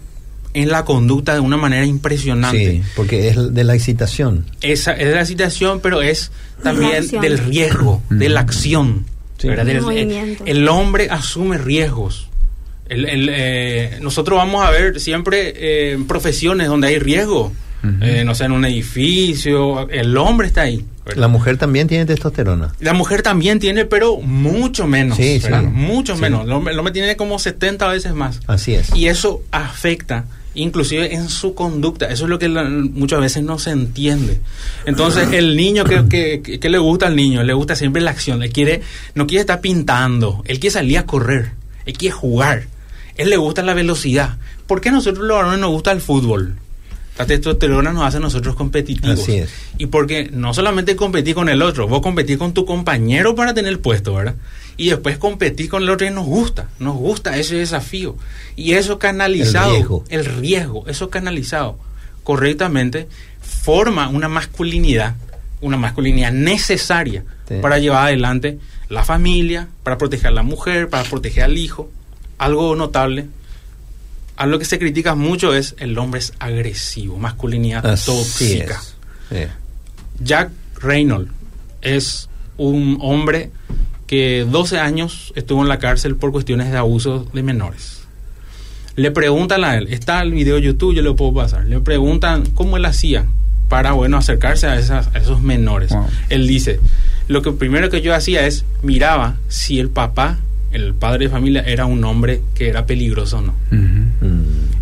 en la conducta de una manera impresionante.
Sí, porque es de la excitación.
Esa es la situación, pero es también del riesgo, de la acción.
Sí.
¿verdad?
El
hombre asume riesgos. El- el, eh, nosotros vamos a ver siempre eh, en profesiones donde hay riesgo. Eh, no sé, en un edificio, el hombre está ahí. ¿Verdad?
La mujer también tiene testosterona.
La mujer también tiene, pero mucho menos.
Sí, sí.
Mucho
Sí.
menos. El hombre, el hombre tiene como 70 veces más.
Así es.
Y eso afecta inclusive en su conducta. Eso es lo que la- muchas veces no se entiende. Entonces, el niño, que, que, que- que le gusta al niño? Le gusta siempre la acción. Le quiere, no quiere estar pintando. Él quiere salir a correr. Él quiere jugar. Él le gusta la velocidad. ¿Por qué a nosotros los varones nos gusta el fútbol? La testosterona nos hace a nosotros competitivos.
Así es.
Y porque no solamente competir con el otro, vos competís con tu compañero para tener el puesto, ¿verdad? Y después competís con el otro y nos gusta, nos gusta ese desafío. Y eso canalizado,
El riesgo.
el riesgo, eso canalizado correctamente, forma una masculinidad, una masculinidad necesaria
Sí.
para llevar adelante la familia, para proteger a la mujer, para proteger al hijo. Algo notable, algo que se critica mucho es el hombre es agresivo, masculinidad
Así
tóxica. Jack Reynolds es un hombre que 12 años estuvo en la cárcel por cuestiones de abuso de menores. Le preguntan a él, está el video de YouTube, yo lo puedo pasar. Le preguntan cómo él hacía para, bueno, acercarse a, esas- a esos menores.
Wow.
Él dice, lo que primero que yo hacía es miraba si el papá, el padre de familia, era un hombre que era peligroso o no.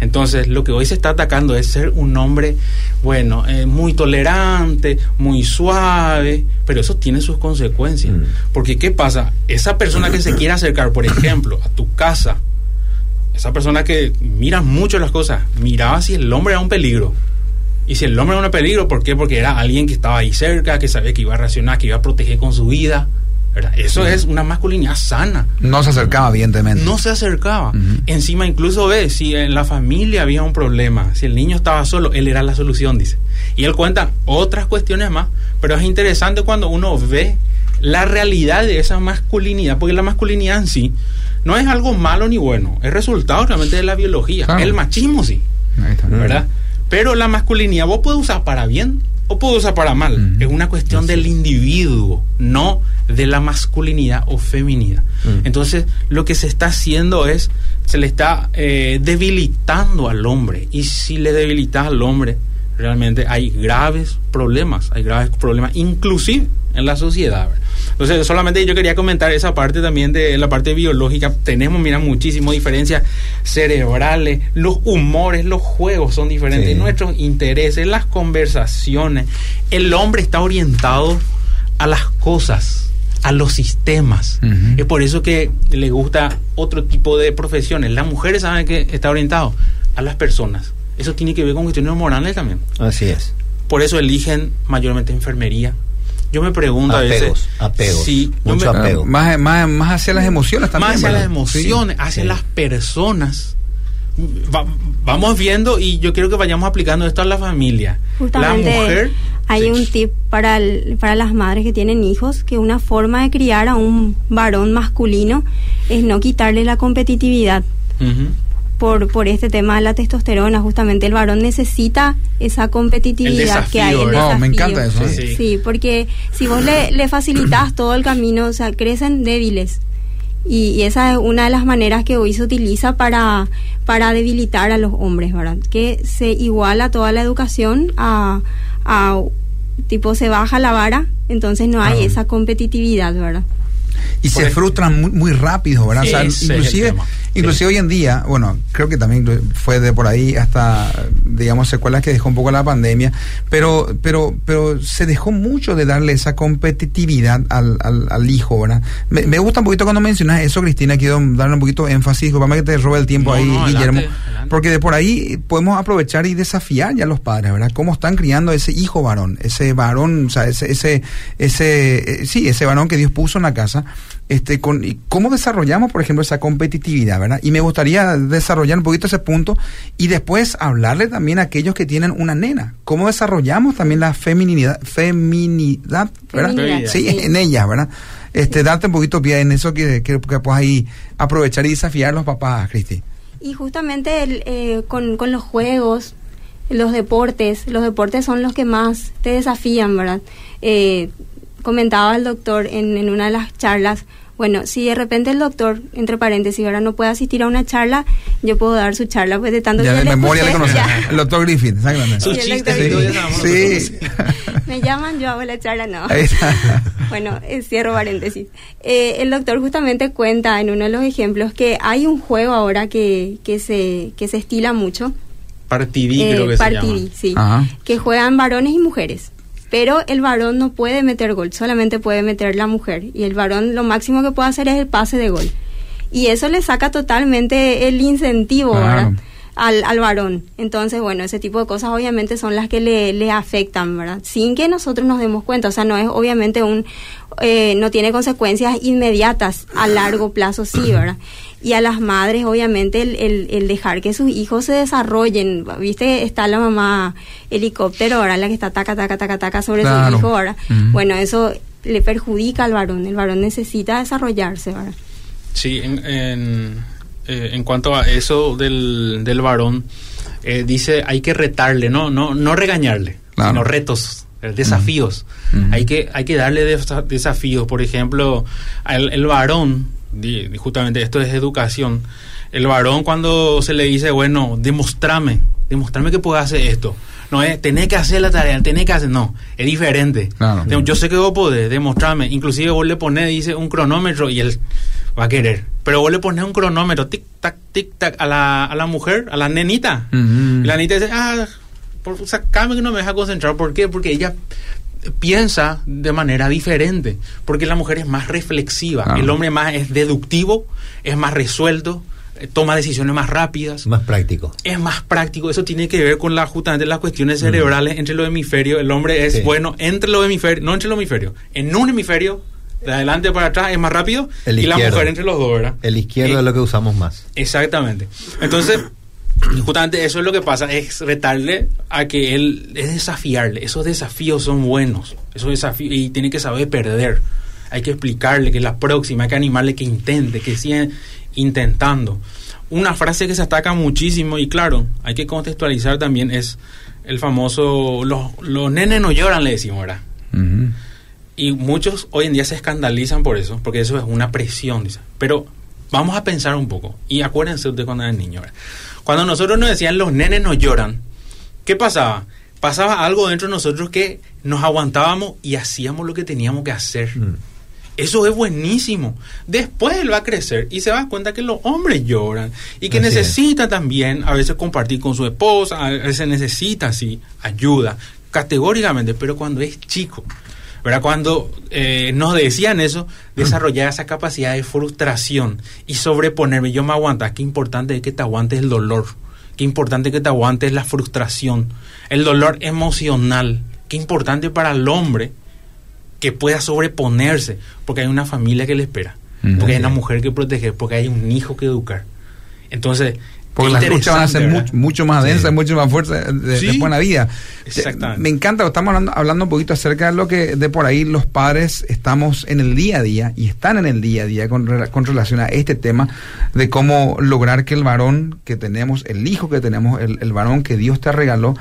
Entonces, lo que hoy se está atacando es ser un hombre, bueno, eh, muy tolerante, muy suave, pero eso tiene sus consecuencias.
Mm.
Porque, ¿qué pasa? Esa persona que se quiere acercar, por ejemplo, a tu casa, esa persona que mira mucho las cosas, miraba si el hombre era un peligro. Y si el hombre era un peligro, ¿por qué? Porque era alguien que estaba ahí cerca, que sabía que iba a reaccionar, que iba a proteger con su vida. ¿Verdad? Eso es una masculinidad sana.
No se acercaba, evidentemente.
No se acercaba. Encima incluso ve, si en la familia había un problema, si el niño estaba solo, él era la solución, dice. Y él cuenta otras cuestiones más, pero es interesante cuando uno ve la realidad de esa masculinidad, porque la masculinidad en sí no es algo malo ni bueno, es resultado realmente de la biología.
Claro.
El machismo sí,
Ahí está.
¿verdad? Pero la masculinidad vos puedes usar para bien o puedes usar para mal. Es una cuestión del individuo, no de la masculinidad o feminidad.
Mm.
Entonces, lo que se está haciendo es, se le está eh, debilitando al hombre. Y si le debilitas al hombre, realmente hay graves problemas, hay graves problemas, inclusive en la sociedad. ¿verdad? Entonces, solamente yo quería comentar esa parte también de la parte biológica. Tenemos, mira, muchísimas diferencias cerebrales, los humores, los juegos son diferentes,
Sí.
nuestros intereses, las conversaciones. El hombre está orientado a las cosas, a los sistemas. Es por eso que le gusta otro tipo de profesiones. Las mujeres saben que está orientado a las personas. Eso tiene que ver con cuestiones morales también.
Así es.
Por eso eligen mayormente enfermería. Yo me pregunto a
Apegos,
veces.
apegos,
Sí,
mucho
me-
apego.
Ah, Más, más, más hacia las emociones también.
más hacia las emociones, hacia
sí.
las personas. Va- vamos viendo y yo quiero que vayamos aplicando esto a la familia.
Justamente
la mujer.
hay
sí.
un tip para, el- para las madres que tienen hijos, que una forma de criar a un varón masculino es no quitarle la competitividad
Ujú.
Por, por este tema de la testosterona. Justamente el varón necesita esa competitividad
El
que hay.
desafío,
el
¿verdad?
Wow, me
desafío.
encanta eso. ¿eh?
Sí.
Sí, porque si vos le, le facilitas todo el camino, o sea, crecen débiles. Y, y esa es una de las maneras que hoy se utiliza para, para debilitar a los hombres, ¿verdad? Que se iguala toda la educación a, a tipo se baja la vara, entonces no hay
Ah.
esa competitividad, ¿verdad?
Y
Por
se frustran muy, muy rápido, ¿verdad? O sea, inclusive, inclusive hoy en día, bueno, creo que también fue de por ahí hasta, digamos, secuelas que dejó un poco la pandemia, pero, pero, pero se dejó mucho de darle esa competitividad al, al, al hijo, ¿verdad? Me, me gusta un poquito cuando mencionas eso, Cristina, quiero darle un poquito de énfasis, disculpame que te robe el tiempo
No,
ahí,
no,
Guillermo,
adelante.
porque de por ahí podemos aprovechar y desafiar ya a los padres, ¿verdad? Cómo están criando ese hijo varón, ese varón, o sea, ese, ese, ese, eh, sí, ese varón que Dios puso en la casa, este, con, y cómo desarrollamos, por ejemplo, esa competitividad, ¿verdad? Y me gustaría desarrollar un poquito ese punto y después hablarle también a aquellos que tienen una nena, cómo desarrollamos también la feminidad, feminidad, ¿verdad?
Feminidad.
Sí,
Sí.
en ellas, ¿verdad? Este, darte un poquito pie en eso que, que, que puedas ahí aprovechar y desafiar a los papás, Cristi.
Y justamente el, eh, con, con los juegos, los deportes, los deportes son los que más te desafían, ¿verdad? Eh, comentaba el doctor en, en una de las charlas, bueno, si de repente el doctor, entre paréntesis, ahora no puede asistir a una charla, yo puedo dar su charla, pues de tanto
Ya
que
de
le
memoria le. El doctor Griffith, exactamente.
Sus
Sí,
chistes
Sí.
nosotros.
Me llaman, yo hago la charla, no.
Ahí está. [LAUGHS]
Bueno, eh, cierro paréntesis. Eh, el doctor justamente cuenta en uno de los ejemplos que hay un juego ahora que, que, se, que se estila mucho.
Partidí,
eh,
creo que
partidí,
se llama.
sí.
Ajá.
Que juegan varones y mujeres. Pero el varón no puede meter gol, solamente puede meter la mujer. Y el varón lo máximo que puede hacer es el pase de gol. Y eso le saca totalmente el incentivo. ¿verdad? al, al varón. Entonces, bueno, ese tipo de cosas obviamente son las que le, le afectan, ¿verdad? Sin que nosotros nos demos cuenta. O sea, no es obviamente un... eh, no tiene consecuencias inmediatas a largo plazo, sí, ¿verdad? Y a las madres, obviamente, el, el, el dejar que sus hijos se desarrollen. ¿Viste? Está la mamá helicóptero, ahora la que está taca, taca, taca, taca sobre
Claro.
su hijo, ahora. Bueno, eso le perjudica al varón. El varón necesita desarrollarse, ¿verdad?
Sí, en, en, eh, en cuanto a eso del, del varón, eh, dice hay que retarle, no, no, no regañarle,
Claro.
sino retos, eh, desafíos. Hay que, hay que darle desa- desafíos. Por ejemplo, al, el varón, justamente esto es educación. El varón cuando se le dice, bueno, demostrame, demostrame que puedo hacer esto. No es, tenés que hacer la tarea, tenés que hacer, no, es diferente.
Claro.
Yo sé que vos podés, demostrarme. Inclusive vos le ponés, dice, un cronómetro y él va a querer. Pero vos le pones un cronómetro, tic, tac, tic, tac, a la, a la mujer, a la nenita. Y la nenita dice, ah, por, sacame que no me deja concentrar. ¿Por qué? Porque ella piensa de manera diferente. Porque la mujer es más reflexiva.
Claro.
El hombre más es deductivo, es más resuelto, eh, toma decisiones más rápidas
Más práctico.
es más práctico. Eso tiene que ver con la, justamente las cuestiones cerebrales entre los hemisferios. El hombre es
Sí.
bueno entre los hemisferios, no entre los hemisferios. En un hemisferio, de adelante para atrás, es más rápido.
El
y la mujer entre los dos, ¿verdad?
El izquierdo
Eh,
es lo que usamos más.
Exactamente. Entonces, justamente eso es lo que pasa, es retarle a que él, es desafiarle. Esos desafíos son buenos. Esos desafíos, y tiene que saber perder. hay que explicarle que es la próxima, hay que animarle que intente, que siga intentando. Una frase que se ataca muchísimo y claro, hay que contextualizar también es el famoso, los, los nenes no lloran, le decimos, ¿verdad? Y muchos hoy en día se escandalizan por eso, porque eso es una presión, dice. Pero vamos a pensar un poco. Y acuérdense ustedes cuando eran niños. ¿verdad? Cuando nosotros nos decían los nenes no lloran, ¿qué pasaba? Pasaba algo dentro de nosotros que nos aguantábamos y hacíamos lo que teníamos que hacer. Eso es buenísimo. Después él va a crecer y se va a dar cuenta que los hombres lloran y que
Así
necesita también a veces compartir con su esposa, a veces necesita sí ayuda, categóricamente, pero cuando es chico, ¿verdad? Cuando eh, nos decían eso, desarrollar esa capacidad de frustración y sobreponerme, yo me aguanta, qué importante es que te aguantes el dolor, qué importante que te aguantes la frustración, el dolor emocional, qué importante para el hombre que pueda sobreponerse, porque hay una familia que le espera, porque hay una mujer que proteger, porque hay un hijo que educar. Entonces,
Porque las luchas van a ser mucho, mucho más
Sí.
densas, mucho más fuertes de-
Sí.
después en la vida.
Exactamente.
Me encanta, estamos hablando, hablando un poquito acerca de lo que de por ahí los padres estamos en el día a día y están en el día a día con, con relación a este tema de cómo lograr que el varón que tenemos, el hijo que tenemos, el, el varón que Dios te regaló,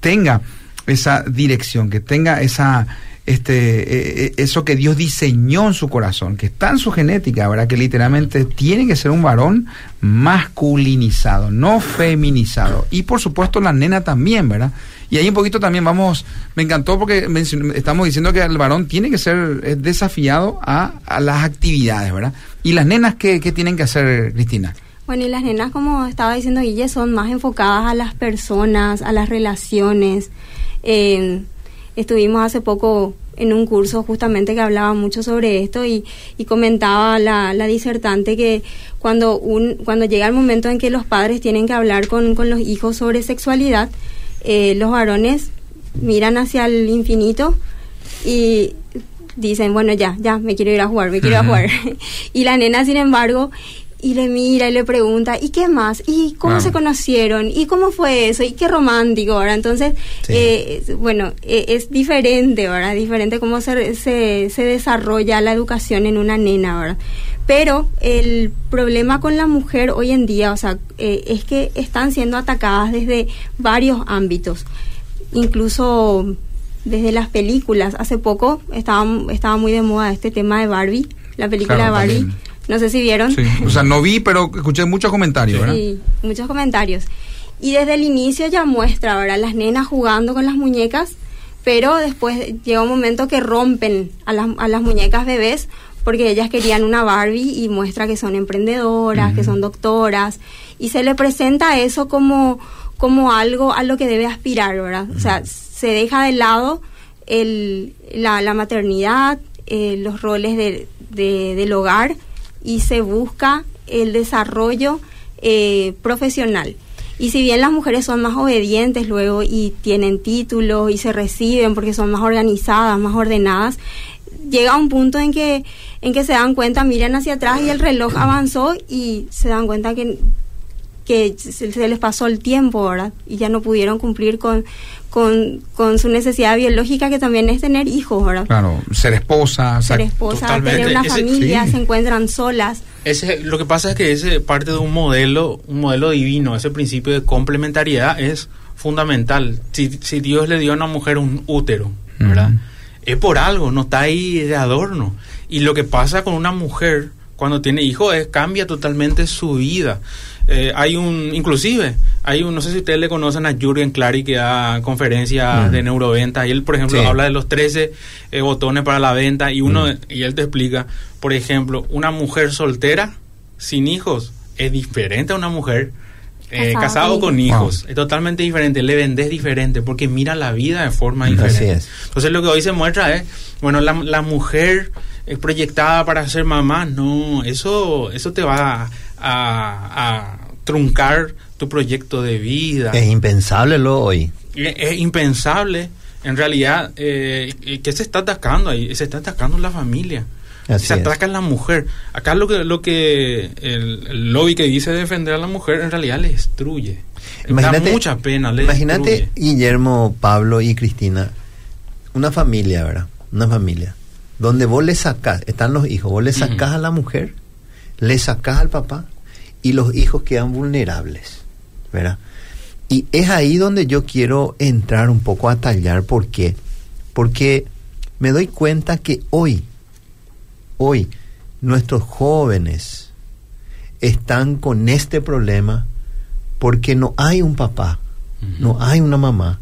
tenga esa dirección, que tenga esa este eh, eh, eso que Dios diseñó en su corazón, que está en su genética, ¿verdad? Que literalmente tiene que ser un varón masculinizado, no feminizado. Y por supuesto la nena también, ¿verdad? Y ahí un poquito también vamos, me encantó porque estamos diciendo que el varón tiene que ser eh, desafiado a, a las actividades, ¿verdad? Y las nenas, ¿qué, qué tienen que hacer, Cristina?
Bueno, y las nenas, como estaba diciendo Guille, son más enfocadas a las personas, a las relaciones. Eh, estuvimos hace poco en un curso justamente que hablaba mucho sobre esto y, y comentaba la, la disertante que cuando, un, cuando llega el momento en que los padres tienen que hablar con, con los hijos sobre sexualidad, eh, los varones miran hacia el infinito y dicen, bueno, ya, ya, me quiero ir a jugar, me quiero ir a jugar. [LAUGHS] y la nena, sin embargo, y le mira y le pregunta, ¿y qué más? ¿Y cómo se conocieron? ¿Y cómo fue eso? ¿Y qué romántico? ¿verdad? Entonces,
Sí.
eh, bueno, eh, es diferente, ¿verdad? Diferente cómo se, se, se desarrolla la educación en una nena, ¿verdad? Pero el problema con la mujer hoy en día, o sea, eh, es que están siendo atacadas desde varios ámbitos, incluso desde las películas. Hace poco estaba, estaba muy de moda este tema de Barbie, la película
Claro,
de Barbie.
también.
No sé si vieron.
Sí. O sea, no vi, pero escuché muchos comentarios, ¿verdad?
Sí, muchos comentarios. Y desde el inicio ya muestra, ¿verdad? Las nenas jugando con las muñecas, pero después llega un momento que rompen a las, a las muñecas bebés porque ellas querían una Barbie y muestra que son emprendedoras, que son doctoras, y se le presenta eso como, como algo a lo que debe aspirar, ¿verdad? O sea, se deja de lado el, la, la maternidad, eh, los roles de, de- del hogar y se busca el desarrollo eh, profesional. Y si bien las mujeres son más obedientes luego y tienen títulos y se reciben porque son más organizadas, más ordenadas, llega un punto en que en que se dan cuenta, miran hacia atrás y el reloj avanzó y se dan cuenta que que se, les pasó el tiempo, ¿verdad? Y ya no pudieron cumplir con, con, con su necesidad biológica que también es tener hijos, ¿verdad?
Claro, ser esposa,
Ser esposa,
Totalmente.
tener una
Ese-
familia,
sí.
se encuentran solas.
Ese, lo que pasa es que ese parte de un modelo, un modelo divino, ese principio de complementariedad es fundamental. Si, si Dios le dio a una mujer un útero, ¿verdad? Es por algo, no está ahí de adorno. Y lo que pasa con una mujer cuando tiene hijos es cambia totalmente su vida. Eh, hay un, inclusive, hay un, no sé si ustedes le conocen a Jürgen Clary que da conferencias de neuroventa y él, por ejemplo,
Sí.
habla de los 13 eh, botones para la venta y uno, y él te explica, por ejemplo, una mujer soltera sin hijos es diferente a una mujer eh,
Casada
casado
con hijos.
Es totalmente diferente, le vendes diferente porque mira la vida de forma
Así
diferente.
es.
Entonces lo que hoy se muestra es, bueno, la, la mujer es proyectada para ser mamá, no, eso, eso te va a, a- a truncar tu proyecto de vida.
Es impensable lo hoy.
Es, es impensable, en realidad, eh, que se está atacando ahí? Se está atacando la familia.
Así
se ataca a la mujer. Acá lo que, lo que el, el lobby que dice defender a la mujer en realidad le destruye. da mucha pena, le
Imagínate,
destruye.
Guillermo, Pablo y Cristina, una familia, ¿verdad? Una familia donde vos le sacás, están los hijos, vos le sacás a la mujer, le sacás al papá y los hijos quedan vulnerables, ¿verdad? Y es ahí donde yo quiero entrar un poco a tallar, ¿por qué? Porque me doy cuenta que hoy, hoy, nuestros jóvenes están con este problema porque no hay un papá, no hay una mamá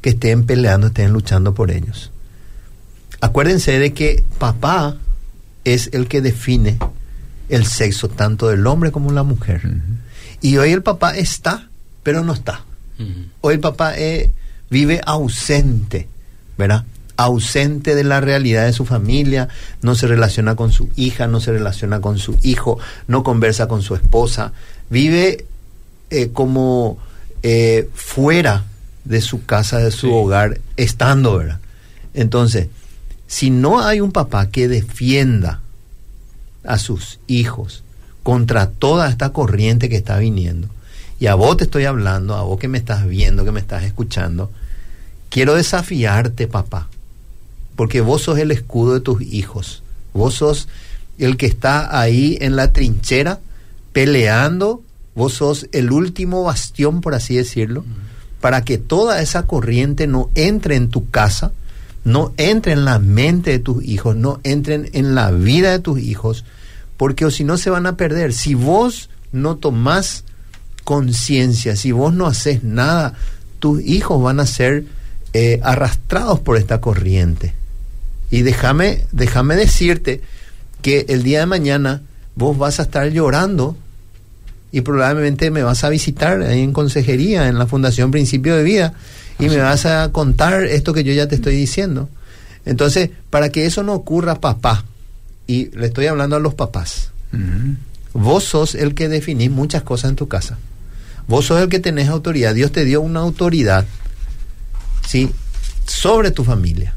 que estén peleando, estén luchando por ellos. Acuérdense de que papá es el que define el sexo tanto del hombre como la mujer. Y hoy el papá está, pero no está. Hoy el papá eh, vive ausente, ¿verdad? Ausente de la realidad de su familia, no se relaciona con su hija, no se relaciona con su hijo, no conversa con su esposa, vive eh, como eh, fuera de su casa, de su hogar, estando, ¿verdad? Entonces, si no hay un papá que defienda a sus hijos contra toda esta corriente que está viniendo, y a vos te estoy hablando, a vos que me estás viendo, que me estás escuchando, quiero desafiarte, papá, porque vos sos el escudo de tus hijos, vos sos el que está ahí en la trinchera peleando, vos sos el último bastión, por así decirlo, para que toda esa corriente no entre en tu casa, no entre en la mente de tus hijos, no entren en la vida de tus hijos, porque o si no se van a perder. Si vos no tomás conciencia, si vos no haces nada, tus hijos van a ser eh, arrastrados por esta corriente. Y déjame, déjame decirte que el día de mañana vos vas a estar llorando y probablemente me vas a visitar ahí en consejería, en la Fundación Principio de Vida, y me vas a contar esto que yo ya te estoy diciendo. Entonces, para que eso no ocurra, papá, y le estoy hablando a los papás, vos sos el que definís muchas cosas en tu casa. Vos sos el que tenés autoridad. Dios te dio una autoridad, ¿sí? Sobre tu familia.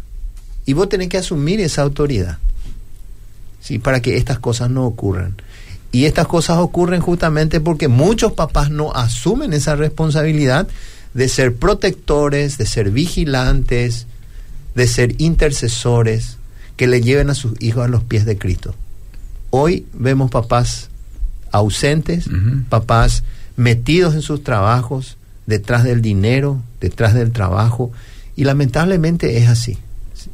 Y vos tenés que asumir esa autoridad, ¿sí? Para que estas cosas no ocurran. Y estas cosas ocurren justamente porque muchos papás no asumen esa responsabilidad de ser protectores, de ser vigilantes, de ser intercesores que le lleven a sus hijos a los pies de Cristo. Hoy vemos papás ausentes, papás metidos en sus trabajos, detrás del dinero, detrás del trabajo, y lamentablemente es así.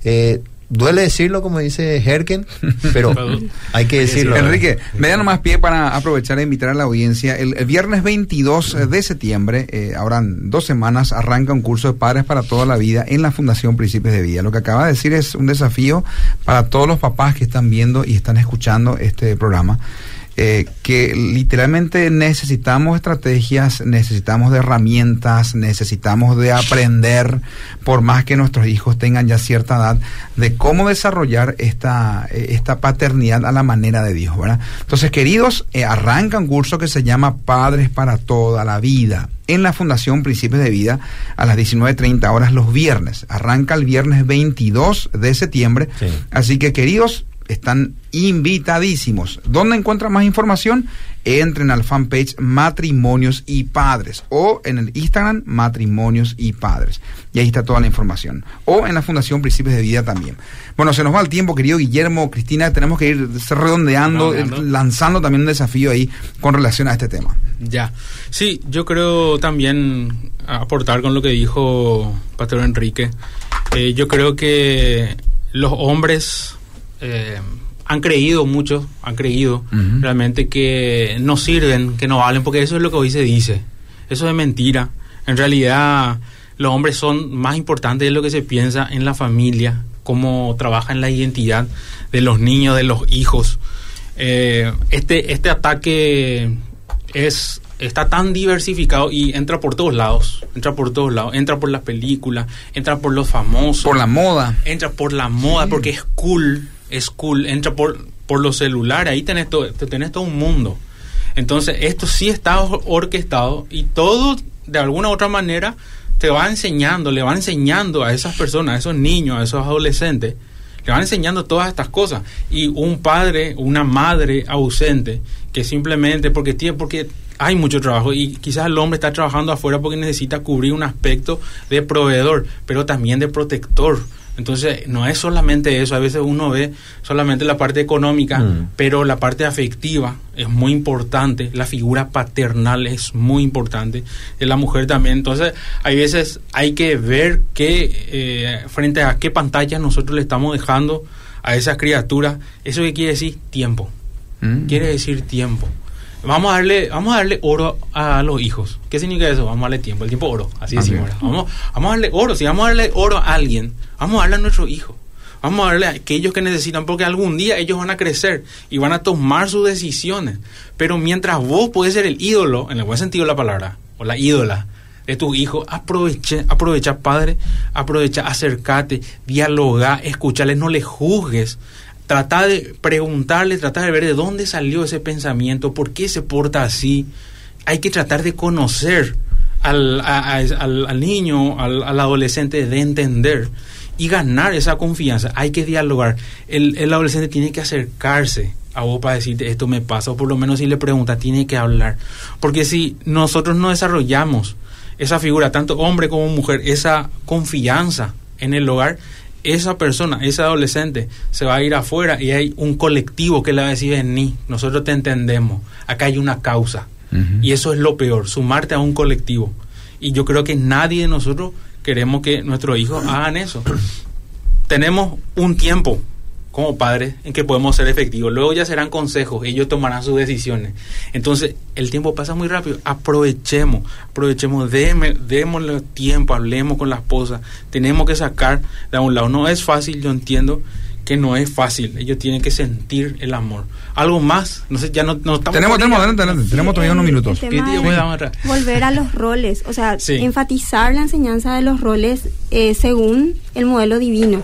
Eh, duele decirlo, como dice Herken, pero [LAUGHS] hay que decirlo.
Enrique, me da nomás pie para aprovechar e invitar a la audiencia. El, viernes 22 de septiembre, eh, ahora en dos semanas, arranca un curso de padres para toda la vida en la Fundación Príncipes de Vida. Lo que acaba de decir es un desafío para todos los papás que están viendo y están escuchando este programa. Eh, que literalmente necesitamos estrategias, necesitamos de herramientas, necesitamos de aprender, por más que nuestros hijos tengan ya cierta edad, de cómo desarrollar esta, eh, esta paternidad a la manera de Dios, ¿verdad? Entonces, queridos, eh, arranca un curso que se llama Padres para toda la vida en la Fundación Principios de Vida a las 19.30 horas los viernes. Arranca el viernes 22 de septiembre. Así que, queridos, están invitadísimos. ¿Dónde encuentran más información? Entren al fanpage Matrimonios y Padres o en el Instagram Matrimonios y Padres. Y ahí está toda la información. O en la Fundación Principios de Vida también. Bueno, se nos va el tiempo, querido Guillermo, Cristina. Tenemos que ir redondeando, lanzando también un desafío ahí con relación a este tema.
Ya. Sí, yo creo también aportar con lo que dijo Pastor Enrique. Eh, yo creo que los hombres eh, han creído mucho, han creído realmente que no sirven, que no valen, porque eso es lo que hoy se dice. Eso es mentira. En realidad, los hombres son más importantes de lo que se piensa en la familia, cómo trabaja en la identidad de los niños, de los hijos. Eh, este, este ataque es está tan diversificado y entra por todos lados, entra por todos lados, entra por las películas, entra por los famosos,
por la moda,
entra por la moda porque es cool, es cool, entra por, por los celulares, ahí tenés todo, tenés todo un mundo. Entonces, esto sí está orquestado y todo, de alguna u otra manera, te va enseñando, le va enseñando a esas personas, a esos niños, a esos adolescentes, le van enseñando todas estas cosas. Y un padre, una madre ausente, que simplemente porque tiene, porque hay mucho trabajo y quizás el hombre está trabajando afuera porque necesita cubrir un aspecto de proveedor, pero también de protector Entonces, no es solamente eso, a veces uno ve solamente la parte económica,
Mm.
pero la parte afectiva es muy importante, la figura paternal es muy importante, de la mujer también. Entonces, hay veces hay que ver que eh, frente a qué pantalla nosotros le estamos dejando a esas criaturas, eso que quiere decir tiempo,
Mm.
quiere decir tiempo. Vamos a darle, vamos a darle oro a los hijos. ¿Qué significa eso? Vamos a darle tiempo, el tiempo oro, así
Así
decimos. Vamos, vamos a darle oro, si vamos a darle oro a alguien, vamos a darle a nuestro hijo. Vamos a darle a aquellos que necesitan, porque algún día ellos van a crecer y van a tomar sus decisiones. Pero mientras vos puedes ser el ídolo, en el buen sentido de la palabra, o la ídola de tu hijo, aproveche, aprovecha, padre, aprovecha, acércate, dialoga, escúchale, no le juzgues. Trata de preguntarle, trata de ver de dónde salió ese pensamiento, por qué se porta así. Hay que tratar de conocer al, al niño, al, al adolescente, de entender y ganar esa confianza. Hay que dialogar. El, el adolescente tiene que acercarse a vos para decirte esto me pasa, o por lo menos si le pregunta, tiene que hablar. Porque si nosotros no desarrollamos esa figura, tanto hombre como mujer, esa confianza en el hogar, esa persona, ese adolescente, se va a ir afuera y hay un colectivo que le va a decir, vení, nosotros te entendemos, acá hay una causa. Y eso es lo peor, sumarte a un colectivo. Y yo creo que nadie de nosotros queremos que nuestros hijos hagan eso. [CLEARS THROAT] Tenemos un tiempo como padres en que podemos ser efectivos. Luego ya serán consejos, ellos tomarán sus decisiones. Entonces, el tiempo pasa muy rápido. Aprovechemos, aprovechemos, démosle, démosle tiempo, hablemos con la esposa. Tenemos que sacar de un lado. No es fácil, yo entiendo que no es fácil. Ellos tienen que sentir el amor. Algo más, no sé, ya no, no estamos...
Tenemos, tenemos, adelante, adelante. Tenemos todavía unos minutos.
Volver a los roles, o sea,
Sí.
enfatizar la enseñanza de los roles eh, según el modelo divino,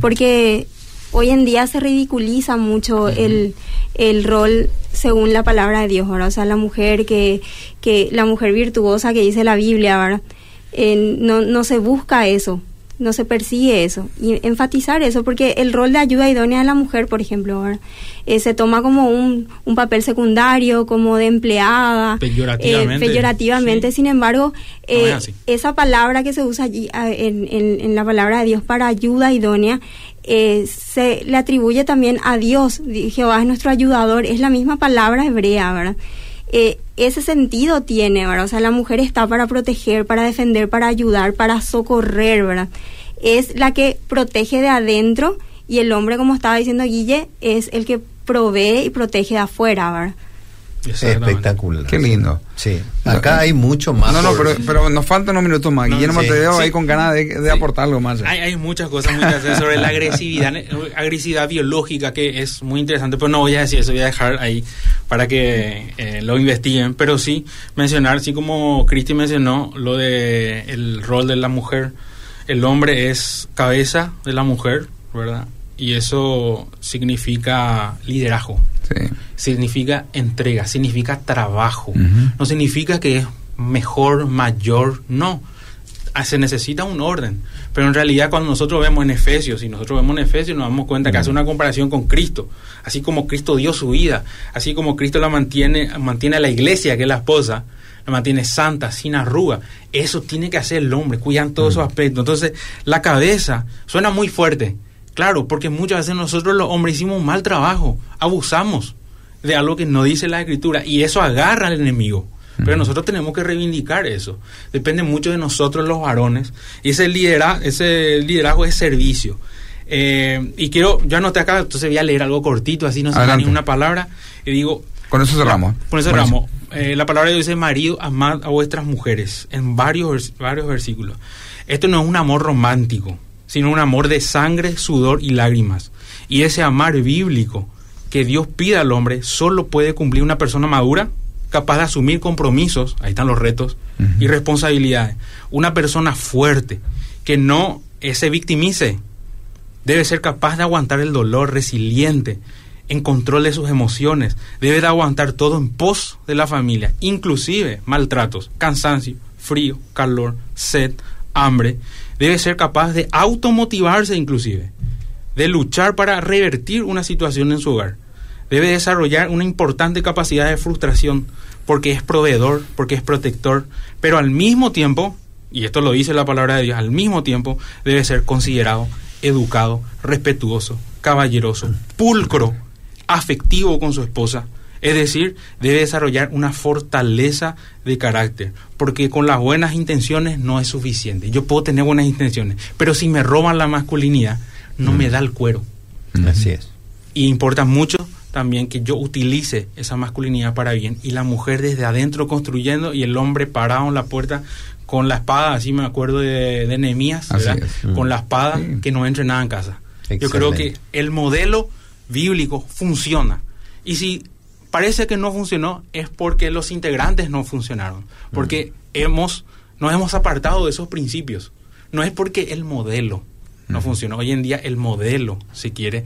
porque hoy en día se ridiculiza mucho el, el rol según la palabra de Dios, ¿verdad? O sea, la mujer que, que la mujer virtuosa que dice la Biblia, ¿verdad? Eh, no, no se busca eso, no se persigue eso. Y enfatizar eso, porque el rol de ayuda idónea de la mujer, por ejemplo. Eh, se toma como un, un papel secundario, como de empleada.
Peyorativamente.
eh, peyorativamente.
Sí.
Sin embargo, eh, esa palabra que se usa allí en, en- en la palabra de Dios para ayuda idónea, eh, se le atribuye también a Dios. Di- Jehová es nuestro ayudador, es la misma palabra hebrea, ¿verdad? Eh, ese sentido tiene, ¿verdad? O sea, la mujer está para proteger, para defender, para ayudar, para socorrer, ¿verdad? Es la que protege de adentro y el hombre, como estaba diciendo Guille, es el que provee y protege de afuera, ¿verdad?
Espectacular.
Qué lindo.
Sí. Acá hay mucho más.
No, no, pero, pero nos faltan unos minutos más.
No,
Guillermo
sí,
Mateo
sí.
ahí con ganas de, de
Sí.
aportar algo más.
Hay, hay muchas cosas muy interesantes sobre la agresividad, [LAUGHS] agresividad biológica que es muy interesante, pero no voy a decir eso, voy a dejar ahí para que eh, lo investiguen. Pero sí mencionar, así como Cristi mencionó, lo de el rol de la mujer. El hombre es cabeza de la mujer, ¿verdad? Y eso significa liderazgo
Sí.
significa entrega, significa trabajo. No significa que es mejor, mayor, no. Ah, Se necesita un orden. Pero en realidad cuando nosotros vemos en Efesios, si nosotros vemos en Efesios nos damos cuenta que hace una comparación con Cristo. Así como Cristo dio su vida, así como Cristo la mantiene, mantiene a la iglesia, que es la esposa, la mantiene santa, sin arruga. Eso tiene que hacer el hombre, cuidan todos esos aspectos. Entonces, la cabeza suena muy fuerte. Claro, porque muchas veces nosotros los hombres hicimos un mal trabajo, abusamos de algo que no dice la escritura y eso agarra al enemigo. Pero nosotros tenemos que reivindicar eso. Depende mucho de nosotros los varones. Y ese, lidera, ese liderazgo es servicio. Eh, y quiero, yo anoté acá, entonces voy a leer algo cortito, así no se da ni una palabra. Y digo,
Con eso cerramos.
con eso cerramos. Eh, la palabra de Dios dice, marido, amad a vuestras mujeres, en varios, varios versículos. Esto no es un amor romántico, sino un amor de sangre, sudor y lágrimas. Y ese amar bíblico que Dios pide al hombre solo puede cumplir una persona madura, capaz de asumir compromisos, ahí están los retos, y responsabilidades. Una persona fuerte, que no se victimice, debe ser capaz de aguantar el dolor, resiliente, en control de sus emociones, debe de aguantar todo en pos de la familia, inclusive maltratos, cansancio, frío, calor, sed, hambre, debe ser capaz de automotivarse inclusive, de luchar para revertir una situación en su hogar. Debe desarrollar una importante capacidad de frustración porque es proveedor, porque es protector, pero al mismo tiempo, y esto lo dice la palabra de Dios, al mismo tiempo debe ser considerado educado, respetuoso, caballeroso, pulcro, afectivo con su esposa. Es decir, debe desarrollar una fortaleza de carácter, porque con las buenas intenciones no es suficiente. Yo puedo tener buenas intenciones, pero si me roban la masculinidad, no me da el cuero.
Así es.
Y importa mucho también que yo utilice esa masculinidad para bien y la mujer desde adentro construyendo y el hombre parado en la puerta con la espada, así me acuerdo de, de Nehemías, con la espada que no entre nada en casa. Yo creo que el modelo bíblico funciona. Y si parece que no funcionó, es porque los integrantes no funcionaron. Porque hemos, nos hemos apartado de esos principios. No es porque el modelo no funcionó. Hoy en día el modelo se quiere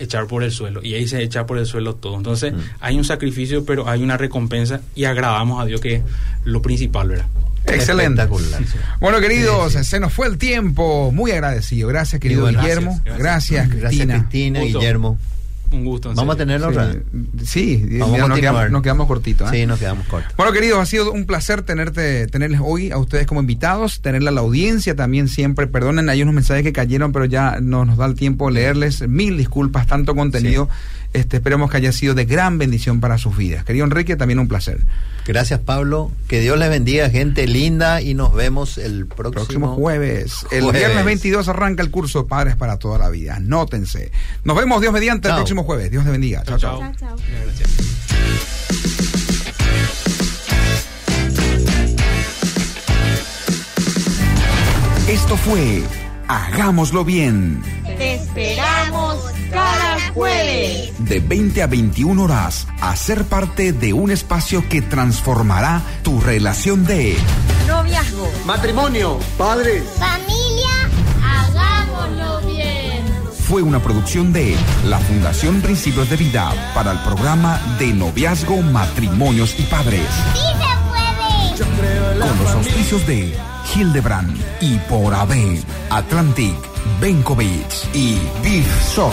echar por el suelo y ahí se echa por el suelo todo. Entonces hay un sacrificio, pero hay una recompensa y agradamos a Dios que es lo principal, ¿verdad?
Excelente.
Sí.
Bueno, queridos, se nos fue el tiempo. Muy agradecido. Gracias, querido Guillermo. Gracias,
gracias.
Cristina.
Gracias, Cristina. Guillermo.
Un gusto. en
Vamos a tenerlo otra.
Sí,
Vamos
mira,
a
nos, quedamos, nos quedamos cortitos. ¿eh?
Sí, nos quedamos cortos.
Bueno, queridos, ha sido un placer tenerte, tenerles hoy a ustedes como invitados, tenerla a la audiencia también siempre. Perdonen, hay unos mensajes que cayeron, pero ya no nos da el tiempo leerles. Mil disculpas, tanto contenido. Este, esperemos que haya sido de gran bendición para sus vidas. Querido Enrique, también un placer.
Gracias, Pablo. Que Dios les bendiga, gente linda, y nos vemos el próximo,
Próximo jueves. El viernes 22 arranca el curso Padres para toda la vida. Anótense. Nos vemos, Dios mediante, el
Chao.
próximo jueves. Dios te bendiga. Chao, chao.
Chao, chao.
Gracias.
Esto fue Hagámoslo bien.
Te esperamos cada jueves.
De 20 a 21 horas, a ser parte de un espacio que transformará tu relación de
Noviazgo.
Matrimonio, padres,
Familia, hagámoslo bien.
fue una producción de la Fundación Principios de Vida para el programa de noviazgo, matrimonios y padres.
Sí se puede.
Con los auspicios de Hildebrand y por AB, Atlantic, Benkovic y Beef Shop.